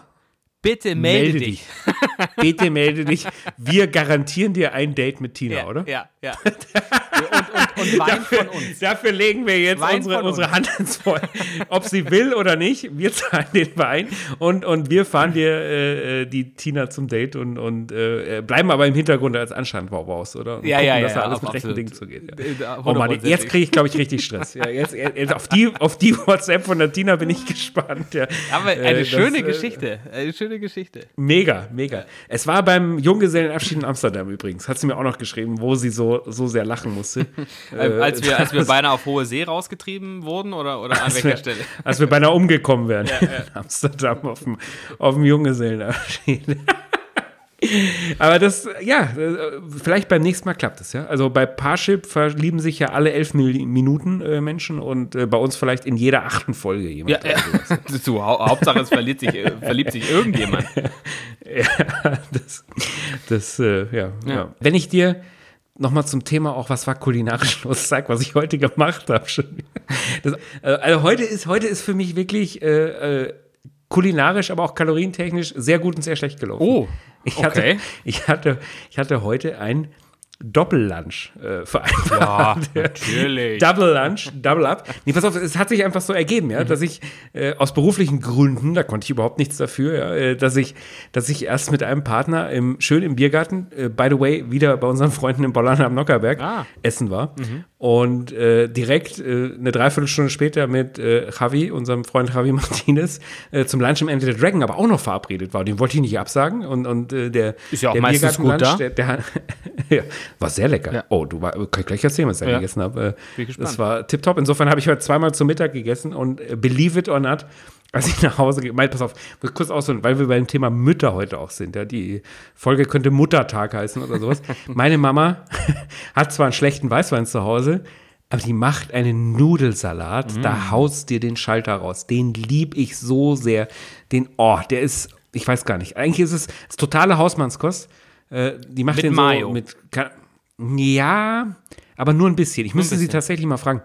bitte melde, dich. Bitte melde dich. Wir garantieren dir ein Date mit Tina, Ja, oder? ja, ja. und, und, und Wein von uns. Dafür legen wir jetzt Wein unsere, unsere uns. Hand ins Feuer. Ob sie will oder nicht, wir zahlen den Wein und, und wir fahren dir äh, äh, die Tina zum Date und, und äh, bleiben aber im Hintergrund als Anstand-Waubhaus, oder? Und Ja, ja, dass ja, da alles mit rechten. Dingen zugeht. Ja. Äh, Oh Mann, jetzt kriege ich, glaube ich, richtig Stress. Ja, jetzt, jetzt auf, die, auf die WhatsApp von der Tina bin ich gespannt. Ja. Aber eine Äh, das, schöne äh, Geschichte. Eine schöne Geschichte. Mega, mega. Es war beim Junggesellenabschied in Amsterdam übrigens. Hat sie mir auch noch geschrieben, wo sie so, so sehr lachen musste. Äh, als, wir, als wir beinahe auf hohe See rausgetrieben wurden oder, oder an welcher wir, Stelle? als wir beinahe umgekommen wären in Amsterdam auf dem, auf dem Junggesellenabschied. Aber das, ja, äh, vielleicht beim nächsten Mal klappt es, ja. Also bei Parship verlieben sich ja alle elf Minuten äh, Menschen und äh, bei uns vielleicht in jeder achten Folge jemand. Ja, äh, so, Hau- Hauptsache es verliebt sich, äh, verliebt sich irgendjemand. Ja, das, das äh, ja, ja. Wenn ich dir nochmal zum Thema auch, was war kulinarisch los, sag, was ich heute gemacht habe. schon. Das, äh, also heute ist, heute ist für mich wirklich äh, äh, kulinarisch, aber auch kalorientechnisch sehr gut und sehr schlecht gelaufen. Oh, ich okay. hatte, ich hatte, ich hatte heute ein Doppellunch äh, vereinbart. Ja, natürlich. Double Lunch, Double Up. Nee, pass auf, es hat sich einfach so ergeben, ja, dass ich äh, aus beruflichen Gründen, da konnte ich überhaupt nichts dafür, ja, äh, dass ich, dass ich erst mit einem Partner im, schön im Biergarten, äh, by the way, wieder bei unseren Freunden im Bollern am Nockerberg Ah. essen war. Und äh, direkt äh, eine Dreiviertelstunde später mit äh, Javi, unserem Freund Javi Martinez, äh, zum Lunch im Ende der Dragon, aber auch noch verabredet war. Den wollte ich nicht absagen. Und, und äh, der, Ist ja auch der meistens gut da. Der, der, ja, war sehr lecker. Ja. Oh, du war, kann ich gleich erzählen, was ich da Ja. gegessen habe. Äh. Das war tipptopp. Insofern habe ich heute zweimal zum Mittag gegessen und äh, believe it or not, als ich nach Hause gehe, pass auf, muss kurz ausholen, weil wir beim Thema Mütter heute auch sind. Ja, die Folge könnte Muttertag heißen oder sowas. Meine Mama hat zwar einen schlechten Weißwein zu Hause, aber die macht einen Nudelsalat, Mm. da haust dir den Schalter raus. Den lieb ich so sehr. Den, oh, der ist, ich weiß gar nicht. Eigentlich ist es, ist totale Hausmannskost. Äh, die macht Mit den Mayo. so mit, kann, ja, aber nur ein bisschen. Ich müsste sie tatsächlich mal fragen.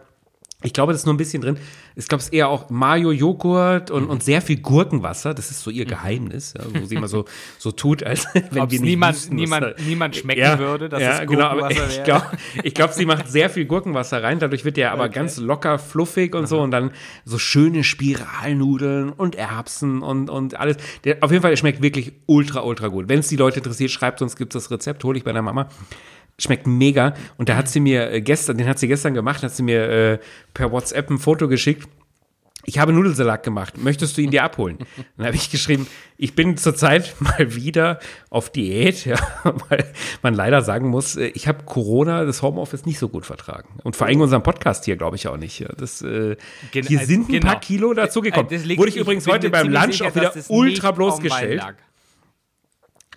Ich glaube, das ist nur ein bisschen drin. Ich glaube, es ist eher auch Mayo, Joghurt und, und sehr viel Gurkenwasser. Das ist so ihr Geheimnis, ja, wo sie immer so, so tut, als wenn Ob's wir nicht niemand- wüssten, niemand- da- niemand schmecken würde, dass es genau, Gurkenwasser ich wäre. glaube, ich glaub, sie macht sehr viel Gurkenwasser rein. Dadurch wird der aber ganz locker, fluffig und so. Und dann so schöne Spiralnudeln und Erbsen und, und alles. Der, auf jeden Fall, der schmeckt wirklich ultra, ultra gut. Wenn es die Leute interessiert, schreibt uns, gibt es das Rezept, hole ich bei der Mama. Schmeckt mega. Und da hat sie mir äh, gestern, den hat sie gestern gemacht, hat sie mir äh, per WhatsApp ein Foto geschickt. Ich habe Nudelsalat gemacht. Möchtest du ihn dir abholen? Dann habe ich geschrieben, ich bin zurzeit mal wieder auf Diät, ja, weil man leider sagen muss, äh, ich habe Corona, das Homeoffice nicht so gut vertragen. Und vor allem unseren Podcast hier, glaube ich, auch nicht. Das, äh, hier also, sind ein genau. paar Kilo dazugekommen. Äh, Wurde ich übrigens bin heute beim Lunch sicher, auch wieder ultra bloßgestellt.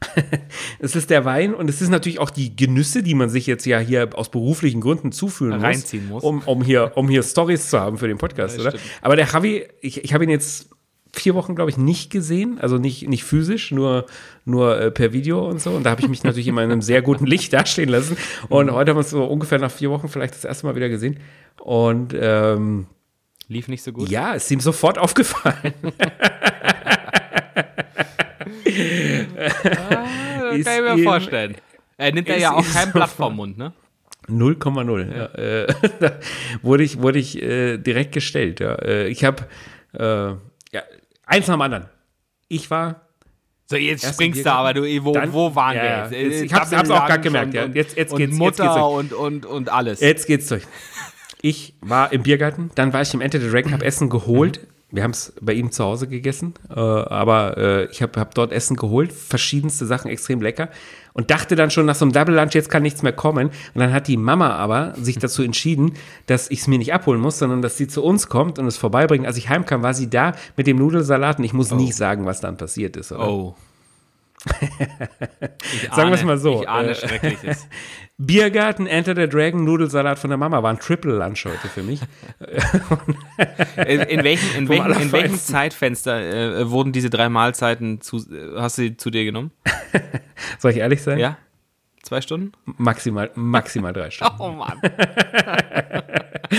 Es ist der Wein und es ist natürlich auch die Genüsse, die man sich jetzt ja hier aus beruflichen Gründen zufühlen muss, muss. Um, um hier, um hier Stories zu haben für den Podcast, Ja, oder? stimmt. Aber der Javi, ich, ich habe ihn jetzt vier Wochen, glaube ich, nicht gesehen, also nicht, nicht physisch, nur, nur äh, per Video und so. Und da habe ich mich natürlich immer in einem sehr guten Licht dastehen lassen. Und Mhm. heute haben wir uns so ungefähr nach vier Wochen vielleicht das erste Mal wieder gesehen. Und ähm, Lief nicht so gut. ja, es ist ihm sofort aufgefallen. das ist kann ich mir vorstellen. Er nimmt ja auch kein Blatt vom Mund, ne? 0,0. Ja. Äh, da wurde ich, wurde ich äh, direkt gestellt. Ja. Äh, ich habe äh, ja, eins nach dem anderen. Ich war. So, jetzt springst du aber, du, wo, Dann- wo waren Ja, wir jetzt? Jetzt- Äh, ich hab's- Double hab's auch Lunch gemerkt, und, Jetzt- jetzt und geht's- jetzt Mutter geht's durch. und, und, und alles. Jetzt geht's durch. Ich war im Biergarten, dann war ich im Enter the Dragon, habe Essen geholt. Wir haben es bei ihm zu Hause gegessen, äh, aber äh, ich habe hab dort Essen geholt, verschiedenste Sachen, extrem lecker. Und dachte dann schon nach so einem Double Lunch, jetzt kann nichts mehr kommen. Und dann hat die Mama aber sich dazu entschieden, dass ich es mir nicht abholen muss, sondern dass sie zu uns kommt und es vorbeibringt. Als ich heimkam, war sie da mit dem Nudelsalat und ich muss nicht sagen, was dann passiert ist. Oder? Oh. Ich Sagen wir's ahne- mal so, Ich ahne äh, Schreckliches. Biergarten, Enter the Dragon, Nudelsalat von der Mama war ein Triple Lunch heute für mich. In, in, welchem, in, welchem, in welchem. Zeitfenster äh, wurden diese drei Mahlzeiten zu, äh, hast du sie zu dir genommen? Soll ich ehrlich sein? Ja? Zwei Stunden? Maximal, maximal drei Stunden. Oh Mann.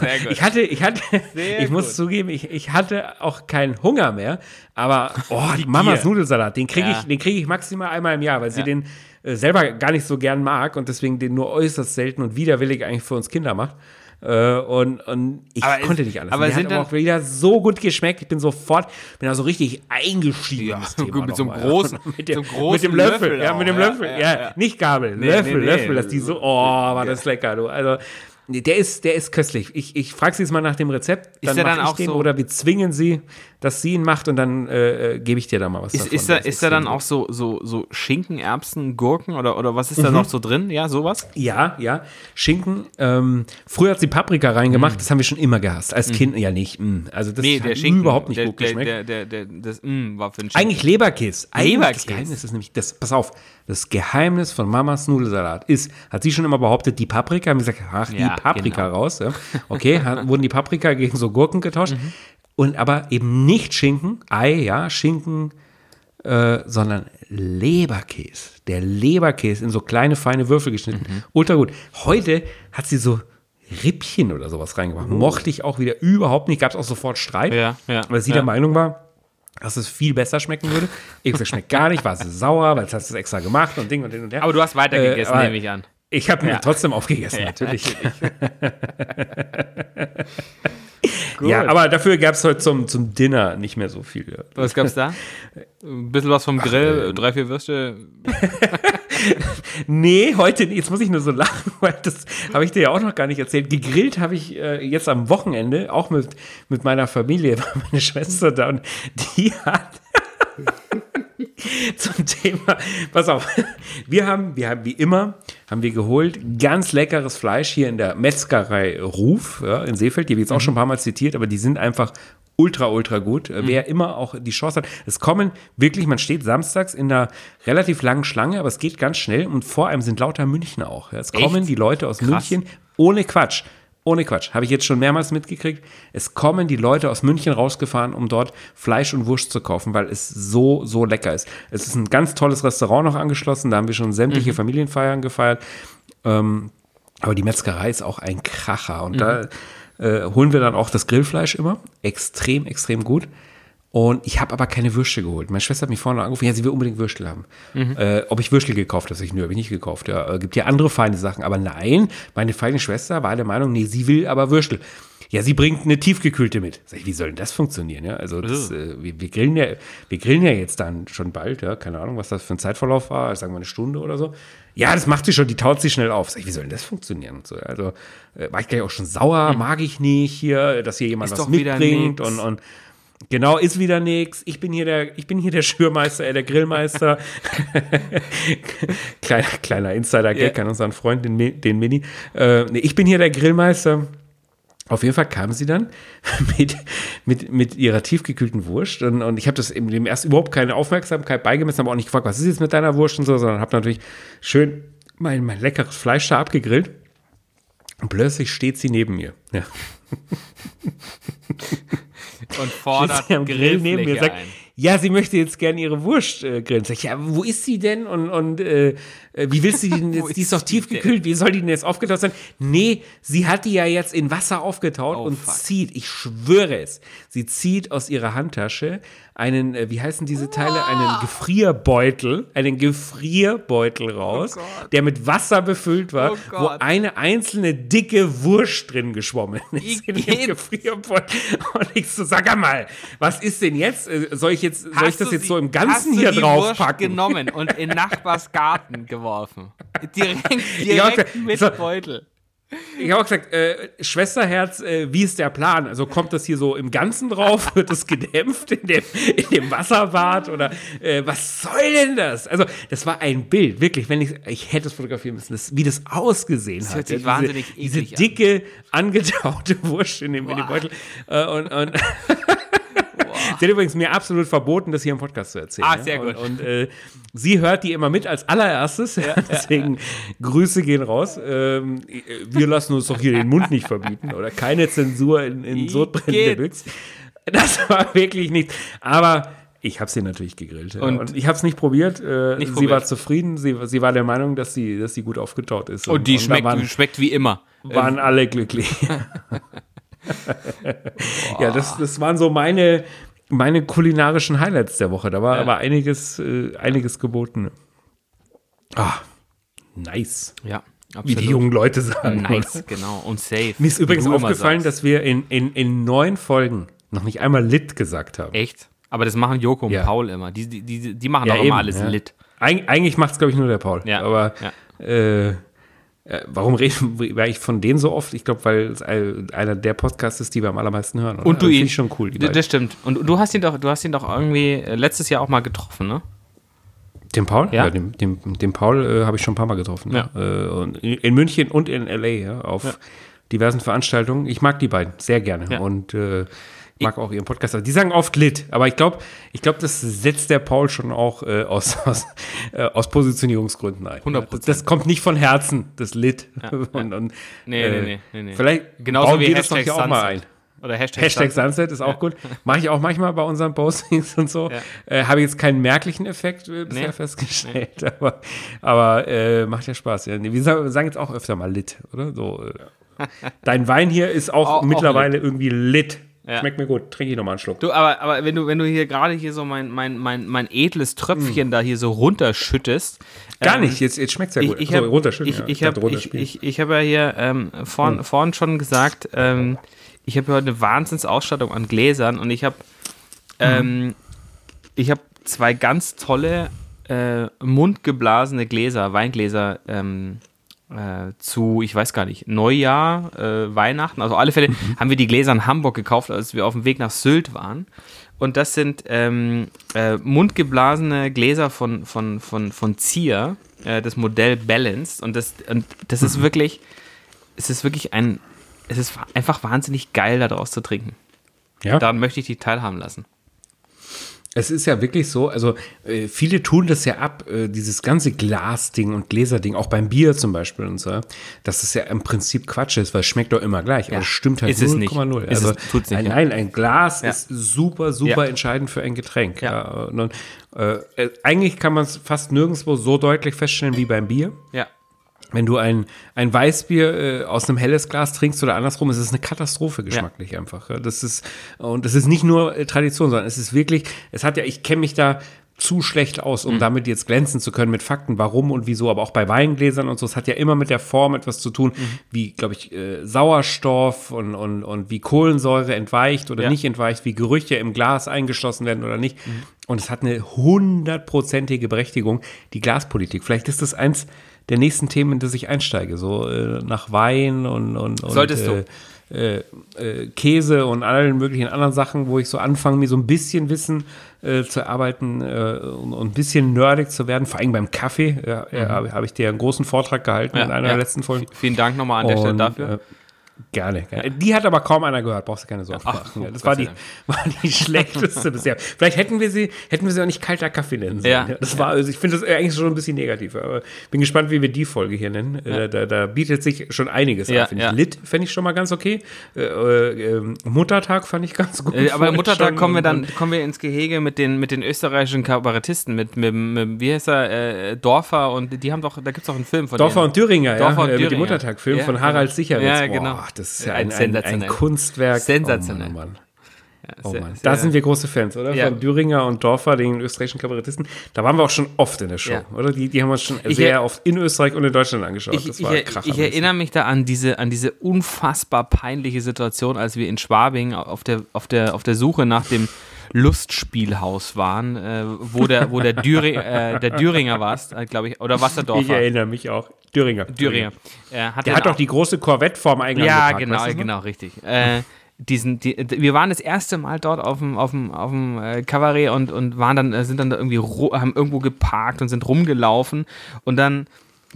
Sehr gut. Ich hatte, ich hatte, Sehr ich muss gut. zugeben, ich, ich hatte auch keinen Hunger mehr, aber oh, die Mamas. Nudelsalat, den kriege Ja. ich, den kriege ich maximal einmal im Jahr, weil sie Ja. den äh, selber gar nicht so gern mag und deswegen den nur äußerst selten und widerwillig eigentlich für uns Kinder macht. Äh, und, und ich Aber konnte ist- nicht alles. aber der sind hat dann- auch wieder so gut geschmeckt. Ich bin sofort, bin da so richtig eingestiegen. Ja, gut, mit so einem großen- mit dem, so großen mit dem Löffel, Löffel ja, mit dem Löffel, ja, ja, ja. nicht Gabel, Nee, Löffel, nee, nee. Löffel, dass die so, oh, war das lecker, du. Also, der ist, der ist köstlich. Ich, ich frage sie jetzt mal nach dem Rezept. Ist der dann ich auch den, so- Oder wir zwingen sie, dass sie ihn macht und dann äh, äh, gebe ich dir da mal was Ist, davon. ist, da, ist da dann auch so, so, so Schinken, Erbsen, Gurken oder, oder was ist da noch so drin? Ja, sowas? Ja, ja. Schinken. Ähm, früher hat sie Paprika reingemacht, das haben wir schon immer gehasst. Als Kind ja nicht. mm. Also das. Nee, hat der Schinken. überhaupt nicht der, gut geschmeckt. der, der, der, das mm, war für den Schinken. Eigentlich Leberkäse. Eigentlich Das. Geheimnis ist nämlich, das, pass auf, das Geheimnis von Mamas Nudelsalat ist, hat sie schon immer behauptet, die Paprika, haben wir gesagt, ach, die Ja, Paprika genau. raus. Ja. Okay, wurden die Paprika gegen so Gurken getauscht. Mhm. Und aber eben nicht Schinken, Ei, ja, Schinken, äh, sondern Leberkäse. Der Leberkäse in so kleine, feine Würfel geschnitten. Mhm. Ultra gut. Heute hat sie so Rippchen oder sowas reingemacht. Mochte ich auch wieder überhaupt nicht. Gab es auch sofort Streit, Oh. Ja, ja, weil sie ja. der Meinung war, dass es viel besser schmecken würde. Ich gesagt, schmeckt gar nicht, war sie sauer, weil es hast du extra gemacht und Ding und hin und her. Aber du hast weitergegessen, Äh, nehme ich an. Ich habe mir trotzdem aufgegessen, Ja, natürlich. ja, aber dafür gab es heute zum, zum Dinner nicht mehr so viel. Was gab's da? Ein bisschen was vom Grill, drei, vier Würste. Nee, heute nicht. Jetzt muss ich nur so lachen, weil das habe ich dir ja auch noch gar nicht erzählt. Gegrillt habe ich äh, jetzt am Wochenende, auch mit, mit meiner Familie, war meine Schwester da und die hat zum Thema, pass auf, wir haben, wir haben wie immer, haben wir geholt, ganz leckeres Fleisch hier in der Metzgerei Ruf ja, in Seefeld, die habe ich jetzt auch schon ein paar Mal zitiert, aber die sind einfach ultra, ultra gut. Äh, Wer immer auch die Chance hat, es kommen wirklich, man steht samstags in einer relativ langen Schlange, aber es geht ganz schnell und vor einem sind lauter Münchner auch. Es kommen Echt? die Leute aus Krass. München, ohne Quatsch. Ohne Quatsch. Habe ich jetzt schon mehrmals mitgekriegt. Es kommen die Leute aus München rausgefahren, um dort Fleisch und Wurst zu kaufen, weil es so, so lecker ist. Es ist ein ganz tolles Restaurant noch angeschlossen. Da haben wir schon sämtliche Familienfeiern gefeiert. Ähm, aber die Metzgerei ist auch ein Kracher. Und da äh, holen wir dann auch das Grillfleisch immer. Extrem, extrem gut. Und ich habe aber keine Würste geholt. Meine Schwester hat mich vorne angerufen, ja, sie will unbedingt Würstel haben. Äh, ob ich Würstel gekauft habe, ich, nö, habe ich nicht gekauft. Ja, äh, gibt ja andere feine Sachen. Aber nein, meine feine Schwester war der Meinung, nee, sie will aber Würstel. Ja, sie bringt eine tiefgekühlte mit. Sag ich, wie soll denn das funktionieren? Ja, also das, äh, wir, wir, grillen ja, wir grillen ja jetzt dann schon bald, ja, keine Ahnung, was das für ein Zeitverlauf war, sagen wir eine Stunde oder so. Ja, das macht sie schon, die taut sie schnell auf. Sag ich, wie soll denn das funktionieren? Und so, ja, also äh, war ich gleich auch schon sauer, mag ich nicht hier, dass hier jemand Ist was mitbringt und, und Genau, ist wieder nix. Ich bin hier der, ich bin hier der Schürmeister, äh, der Grillmeister. kleiner, kleiner Insider-Gag Ja. an unseren Freund, den, den Mini. Äh, nee, ich bin hier der Grillmeister. Auf jeden Fall kam sie dann mit, mit, mit ihrer tiefgekühlten Wurst und, und ich habe das eben dem erst überhaupt keine Aufmerksamkeit beigemessen, aber auch nicht gefragt, was ist jetzt mit deiner Wurst und so, sondern habe natürlich schön mein, mein leckeres Fleisch da abgegrillt und plötzlich steht sie neben mir. Ja. Und fordert am Grill neben mir sagt, ein. ja, sie möchte jetzt gerne ihre Wurst äh, grillen. Sag ich, ja, wo ist sie denn? Und, und äh, äh, wie willst du die denn jetzt? Die ist doch tiefgekühlt, wie soll die denn jetzt aufgetaut sein? Nee, sie hat die ja jetzt in Wasser aufgetaut Oh, und fuck. zieht, ich schwöre es, sie zieht aus ihrer Handtasche einen, äh, wie heißen diese Teile? Einen Gefrierbeutel, einen Gefrierbeutel raus, der mit Wasser befüllt war, Oh wo eine einzelne dicke Wurst drin geschwommen ist. In dem. Gefrierbeutel. Und ich so, sag mal, was ist denn jetzt? Äh, Soll ich jetzt, soll ich das jetzt so im Ganzen hier die drauf Wurst genommen und in Nachbars Garten geworfen. Direkt, direkt mit So. Beutel. Ich habe auch gesagt, äh, Schwesterherz, äh, wie ist der Plan? Also kommt das hier so im Ganzen drauf? Wird das gedämpft in dem, in dem Wasserbad? Oder äh, was soll denn das? Also, das war ein Bild, wirklich, wenn ich, ich hätte es fotografieren müssen, das, wie das ausgesehen hat. hört sich ja, wahnsinnig diese, diese dicke, angetaute Wurst in dem, in dem Beutel. Äh, und, und Sie hat übrigens mir absolut verboten, das hier im Podcast zu erzählen. Ah, ja? sehr gut. Und, und äh, sie hört die immer mit als allererstes. Deswegen Grüße gehen raus. Ähm, wir lassen uns doch hier den Mund nicht verbieten. Oder keine Zensur in, in Sodbrennen Igitt. Deluxe. Das war wirklich nichts. Aber Ich habe sie natürlich gegrillt. ja. Und- Und, ich habe es nicht probiert. Äh, Nicht sie probiert. war zufrieden. Sie, sie war der Meinung, dass sie, dass sie gut aufgetaut ist. Und die da schmeckt, waren, schmeckt wie immer. waren alle glücklich. ja, das, das waren so meine, meine kulinarischen Highlights der Woche. Da war aber einiges, äh, einiges geboten. Ah, nice. Ja, Wie die jungen Leute sagen. Nice, genau. Und safe. Mir ist übrigens aufgefallen, dass wir in, in, in neun Folgen noch nicht einmal lit gesagt haben. Echt? Aber das machen Joko und Ja. Paul immer. Die, die, die, die machen Ja, auch eben, immer alles ja. lit. Eig eigentlich macht es, glaube ich, nur der Paul. Ja, Aber ja. Äh, äh, warum reden wir eigentlich von denen so oft? Ich glaube, weil es ein- einer der Podcasts ist, die wir am allermeisten hören. oder? Und du Also, ihn. Finde ich schon cool. Das stimmt. Und du hast ihn doch, du hast ihn doch irgendwie äh, letztes Jahr auch mal getroffen, ne? Den Paul? Ja. den, den, den Paul äh, habe ich schon ein paar Mal getroffen. Ja. Äh, und in, in München und in L.A. Ja, auf diversen Veranstaltungen. Ich mag die beiden sehr gerne. Ja. Und äh, mag auch ihren Podcast. Die sagen oft lit, aber ich glaube, ich glaub, das setzt der Paul schon auch äh, aus, aus, äh, aus Positionierungsgründen ein. 100%. Das, das kommt nicht von Herzen, das lit. und, und, Nee, äh, nee, nee, nee, nee. Vielleicht Genauso bauen wie wir das doch Hashtag hier auch mal ein. Sunset. Oder Hashtag, Hashtag Sunset. Sunset ist auch gut. Mache ich auch manchmal bei unseren Postings und so. Ja. Äh, Habe jetzt keinen merklichen Effekt äh, bisher Nee. festgestellt, aber, aber äh, macht ja Spaß. Ja. Nee, Wir sagen jetzt auch öfter mal lit, oder? So, äh. Dein Wein hier ist auch, Auch- auch mittlerweile irgendwie lit. Ja. Schmeckt mir gut. Trinke ich nochmal einen Schluck. Du, aber, aber wenn du, wenn du hier gerade hier so mein, mein, mein, mein edles Tröpfchen da hier so runterschüttest. Mm. Gar ähm, nicht, jetzt, jetzt schmeckt es ja Ich, gut. ich So, habe runterschütten, ich, ja. ich dachte, hab, ich, ich, ich hab ja hier ähm, vorn, Hm. vorn schon gesagt, ähm, ich habe heute eine Wahnsinnsausstattung an Gläsern und ich habe ähm, ich habe zwei ganz tolle äh, mundgeblasene Gläser, Weingläser ähm, äh, zu, ich weiß gar nicht, Neujahr, äh, Weihnachten, also auf alle Fälle Mhm. haben wir die Gläser in Hamburg gekauft, als wir auf dem Weg nach Sylt waren. Und das sind ähm, äh, mundgeblasene Gläser von, von, von, von Zier, äh, das Modell Balanced. Und das, und das Mhm. ist wirklich, es ist wirklich ein, es ist einfach wahnsinnig geil, daraus zu trinken. ja? Daran möchte ich dich teilhaben lassen. Es ist ja wirklich so, also äh, viele tun das ja ab, äh, dieses ganze Glasding und Gläserding, auch beim Bier zum Beispiel und so, dass es ja im Prinzip Quatsch ist, weil es schmeckt doch immer gleich. Aber Ja. es stimmt halt Ist es nicht. 0,0. Ist Also, nicht, nein, nein, ein Glas Ja. ist super, super Ja. entscheidend für ein Getränk. Und, äh, äh, eigentlich kann man es fast nirgendwo so deutlich feststellen wie beim Bier. Ja. Wenn du ein, ein Weißbier äh, aus einem helles Glas trinkst oder andersrum, ist es eine Katastrophe geschmacklich einfach. Ja. Das ist, und das ist nicht nur äh, Tradition, sondern es ist wirklich, es hat ja, ich kenne mich da zu schlecht aus, Mhm. um damit jetzt glänzen zu können mit Fakten, warum und wieso, aber auch bei Weingläsern und so, es hat ja immer mit der Form etwas zu tun, Mhm. wie, glaube ich, äh, Sauerstoff und, und, und wie Kohlensäure entweicht oder Ja. nicht entweicht, wie Gerüche im Glas eingeschlossen werden oder nicht. Mhm. Und es hat eine hundertprozentige Berechtigung, die Glaspolitik. Vielleicht ist das eins der nächsten Themen, in das ich einsteige, so äh, nach Wein und, und, und Solltest äh, äh, äh, Käse und allen möglichen anderen Sachen, wo ich so anfange, mir so ein bisschen Wissen äh, zu erarbeiten äh, und, und ein bisschen nerdig zu werden, vor allem beim Kaffee. Ja, ja, habe hab ich dir einen großen Vortrag gehalten Ja, in einer der letzten Folgen. Vielen Dank nochmal an der Stelle Und, dafür. Gerne, gerne. Die hat aber kaum einer gehört, brauchst du keine Sorgen Ach, machen. Ja, das Gott war die, war die schlechteste bisher. Vielleicht hätten wir sie, hätten wir sie auch nicht kalter Kaffee nennen sollen. Ja. Das war, also ich finde das eigentlich schon ein bisschen negativ, aber bin gespannt, wie wir die Folge hier nennen. Äh, Da, da bietet sich schon einiges Ja, an, finde ja. ich. Lit fände ich schon mal ganz okay. Äh, äh, ähm, Muttertag fand ich ganz gut. Äh, aber Muttertag kommen wir dann kommen wir ins Gehege mit den, mit den österreichischen Kabarettisten, mit, mit, mit wie heißt er, äh, Dorfer und die haben doch, da gibt es doch einen Film von Dorfer denen. und Thüringer, Dorfer und ja, äh, mit dem Thüringer. Muttertag-Film Ja, von Harald genau. Sicherwitz. Ja, Boah, genau. Das ist ja Ein ein, ein, ein. Kunstwerk. Sensationell. Oh Mann, oh Mann. Oh Mann. Da sind wir große Fans, oder? Ja. Von Düringer und Dorfer, den österreichischen Kabarettisten. Da waren wir auch schon oft in der Show, Ja. oder? Die, die haben wir uns schon Ich sehr oft in Österreich und in Deutschland angeschaut. Ich, das war ich, krass. ich erinnere mich da an diese, an diese unfassbar peinliche Situation, als wir in Schwabing auf der, auf der, auf der Suche nach dem Lustspielhaus waren, äh, wo der, wo der, Düri, äh, der Düringer war, glaube ich, oder was der Ich erinnere mich auch. Düringer. Düringer. Er hat Der hat doch die große Corvette vorm Eingang Ja, genau, weißt du genau, richtig. Äh, diesen, die, wir waren das erste Mal dort auf dem, auf dem, auf dem äh, Kabarett und, und waren dann, äh, sind dann da irgendwie, haben irgendwo geparkt und sind rumgelaufen und dann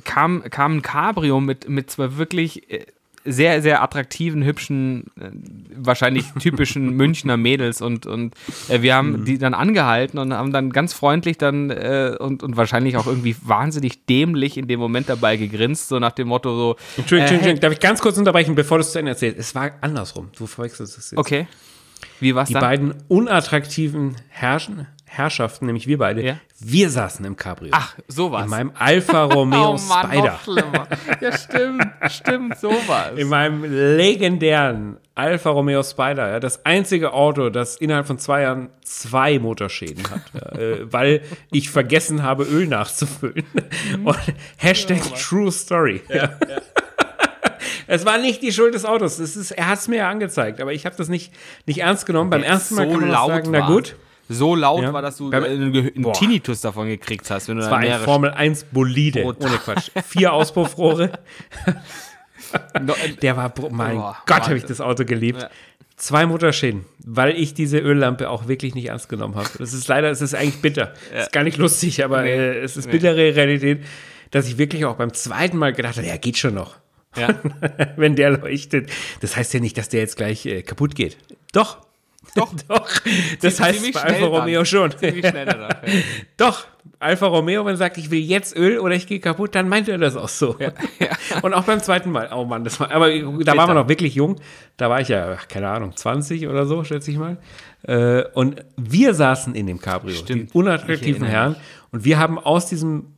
kam, kam ein Cabrio mit, mit zwei wirklich äh, sehr, sehr attraktiven, hübschen, äh, wahrscheinlich typischen Münchner Mädels und, und äh, wir haben Mhm. die dann angehalten und haben dann ganz freundlich dann äh, und, und wahrscheinlich auch irgendwie wahnsinnig dämlich in dem Moment dabei gegrinst, so nach dem Motto so, Entschuldigung, äh, Entschuldigung, darf ich ganz kurz unterbrechen, bevor du es zu Ende erzählst? Es war andersrum. Du verwechselst es jetzt. okay. Wie war's Die dann? beiden unattraktiven Herrschen, Herrschaften, nämlich wir beide, Ja. wir saßen im Cabrio. Ach, sowas. in meinem Alfa Romeo oh Mann, Spider. noch schlimmer. Ja, stimmt, stimmt, sowas. In meinem legendären Alfa Romeo Spider, ja, das einzige Auto, das innerhalb von zwei Jahren zwei Motorschäden hat, ja, äh, weil ich vergessen habe, Öl nachzufüllen. Und Hashtag True Story. Ja, Es war nicht die Schuld des Autos. Es ist, er hat es mir ja angezeigt, aber ich habe das nicht, nicht ernst genommen. Beim ersten Mal so kann man laut sagen, war. na gut, So laut Ja. war, dass du Beim- äh, einen, einen. Tinnitus davon gekriegt hast, wenn du es da war ein Formel 1 Bolide. Brutal. Ohne Quatsch. Vier Auspuffrohre. Äh, Der war, mein Boah, Gott, habe ich das Auto geliebt. Ja. Zwei Motorschäden, weil ich diese Öllampe auch wirklich nicht ernst genommen habe. Das ist leider, es ist eigentlich bitter. Es ist gar nicht lustig, aber Nee. äh, es ist bittere Realität, dass ich wirklich auch beim zweiten Mal gedacht habe, ja, geht schon noch. ja. Wenn der leuchtet. Das heißt ja nicht, dass der jetzt gleich äh, kaputt geht. Doch. Doch. Doch. Das heißt bei Alfa dann. Romeo schon. Ziemlich schnell danach, ja. Doch. Alfa Romeo, wenn er sagt, ich will jetzt Öl oder ich gehe kaputt, dann meint er das auch so. Und auch beim zweiten Mal. Oh Mann, das war, aber da waren wir noch wirklich jung. Da war ich ja, keine Ahnung, 20 oder so, schätze ich mal. Äh, Und wir saßen in dem Cabrio, Stimmt. die unattraktiven Herren. Und wir haben aus diesem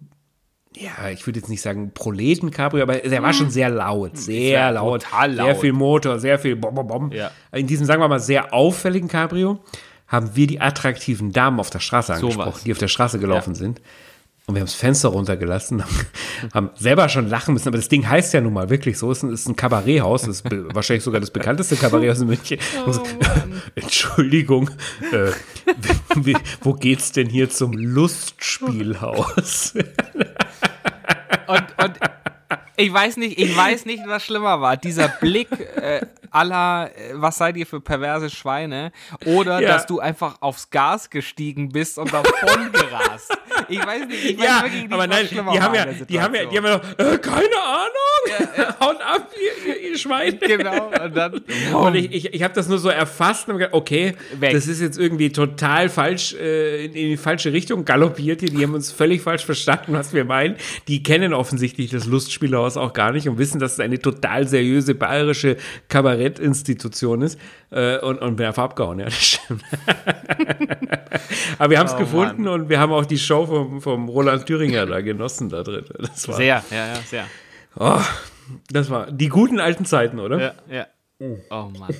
ja, ich würde jetzt nicht sagen Proleten-Cabrio, aber der war schon sehr laut, sehr war laut, total sehr laut. viel Motor, sehr viel Bom, Bom, Bom. Ja. In diesem, sagen wir mal, sehr auffälligen Cabrio haben wir die attraktiven Damen auf der Straße angesprochen, was. die auf der Straße gelaufen sind. Und wir haben das Fenster runtergelassen, haben, selber schon lachen müssen, aber das Ding heißt ja nun mal wirklich so, es ist ein, Kabaretthaus, das ist wahrscheinlich sogar das bekannteste Kabaretthaus in München. So, Entschuldigung, äh, wo geht's denn hier zum Lustspielhaus? Und, und ich weiß nicht, ich weiß nicht, was schlimmer war. Dieser Blick äh, aller, äh, was seid ihr für perverse Schweine? Oder Ja. dass du einfach aufs Gas gestiegen bist und davon gerast. Ich weiß nicht, ich weiß Ja, wirklich nicht, aber nein, die haben, ja, die haben ja, die haben ja noch, äh, keine Ahnung, haut ab, ihr, ihr, ihr Schwein. Genau, und dann. Und ich, ich, ich habe das nur so erfasst und gedacht, okay, Weg. das ist jetzt irgendwie total falsch, äh, in, in die falsche Richtung galoppiert hier. Die haben uns völlig falsch verstanden, was wir meinen. Die kennen offensichtlich das Lustspielhaus auch gar nicht und wissen, dass es eine total seriöse bayerische Kabarettinstitution ist. Äh, und, und bin einfach abgehauen, ja, das stimmt. Aber wir haben es Oh, gefunden und wir haben auch die Show vom, vom Roland Thüringer da genossen da drin. Das war, Sehr, ja, ja, sehr. oh, das war die guten alten Zeiten, oder? Ja, ja. Oh Mann.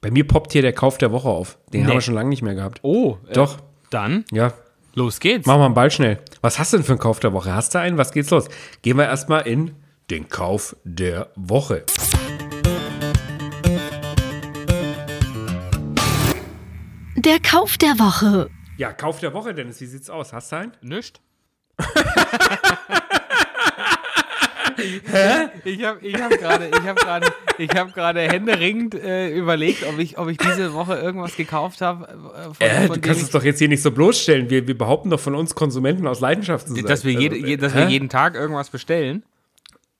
Bei mir poppt hier der Kauf der Woche auf. Den haben Nee. wir schon lange nicht mehr gehabt. Oh, äh, Doch, Dann, ja. los geht's. Machen wir einen Ball schnell. Was hast du denn für einen Kauf der Woche? Hast du einen? Was geht's los? Gehen wir erstmal in den Kauf der Woche. Der Kauf der Woche. Ja, Kauf der Woche, Dennis. Wie sieht's aus? Hast du einen? Nicht? Hä? Ich habe ich hab gerade ich hab gerade ich habe gerade händeringend äh, überlegt, ob ich ob ich diese Woche irgendwas gekauft habe, äh, Äh, du kannst es doch jetzt hier nicht so bloßstellen. Wir, wir behaupten doch von uns Konsumenten aus Leidenschaft zu sein. dass wir jede, Also, je, dass wir jeden Tag irgendwas bestellen.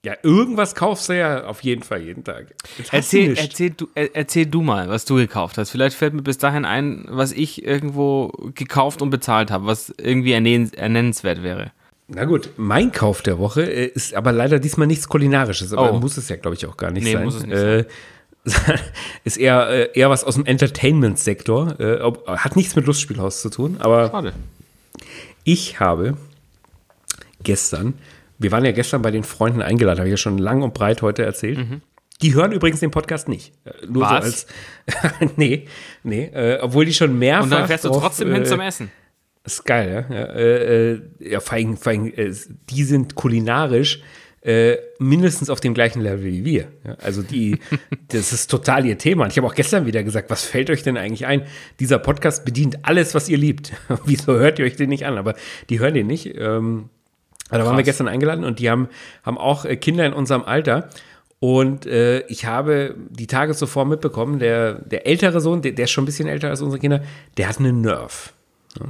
Ja, irgendwas kaufst du ja auf jeden Fall jeden Tag. Erzähl, erzähl, du, er, erzähl du mal, was du gekauft hast. Vielleicht fällt mir bis dahin ein, was ich irgendwo gekauft und bezahlt habe, was irgendwie ernen- ernennenswert wäre. Na gut, mein Kauf der Woche äh, ist aber leider diesmal nichts Kulinarisches, aber Oh. muss es ja, glaube ich, auch gar nicht Nee, sein. muss es nicht äh, ist eher, äh, eher was aus dem Entertainment-Sektor. Äh, hat nichts mit Lustspielhaus zu tun, aber Schade. ich habe gestern, wir waren ja gestern bei den Freunden eingeladen, habe ich ja schon lang und breit heute erzählt. Die hören übrigens den Podcast nicht. Äh, Nur Was? so als. nee, nee, äh, obwohl die schon mehrfach. Und dann fährst du trotzdem hin äh, zum Essen. ist geil, ja. Ja, äh, äh, ja vor allem, vor allem die sind kulinarisch mindestens auf dem gleichen Level wie wir. Ja, also die, das ist total ihr Thema. Und ich habe auch gestern wieder gesagt, was fällt euch denn eigentlich ein? Dieser Podcast bedient alles, was ihr liebt. Wieso hört ihr euch den nicht an? Aber die hören den nicht. Ähm, da waren wir gestern eingeladen und die haben, haben auch äh, Kinder in unserem Alter. Und äh, ich habe die Tage zuvor mitbekommen, der, der ältere Sohn, der, der ist schon ein bisschen älter als unsere Kinder, der hat eine Nerf. Ja?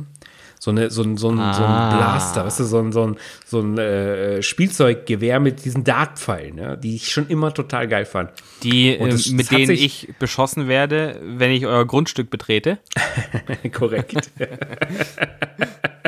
So, eine, so, ein, so, ein, so ein Ah. Blaster, weißt du, so ein, so ein, so ein äh, Spielzeuggewehr mit diesen Dartpfeilen, ja, die ich schon immer total geil fand. Die, Und das- mit das hat denen sich- ich beschossen werde, wenn ich euer Grundstück betrete. Korrekt.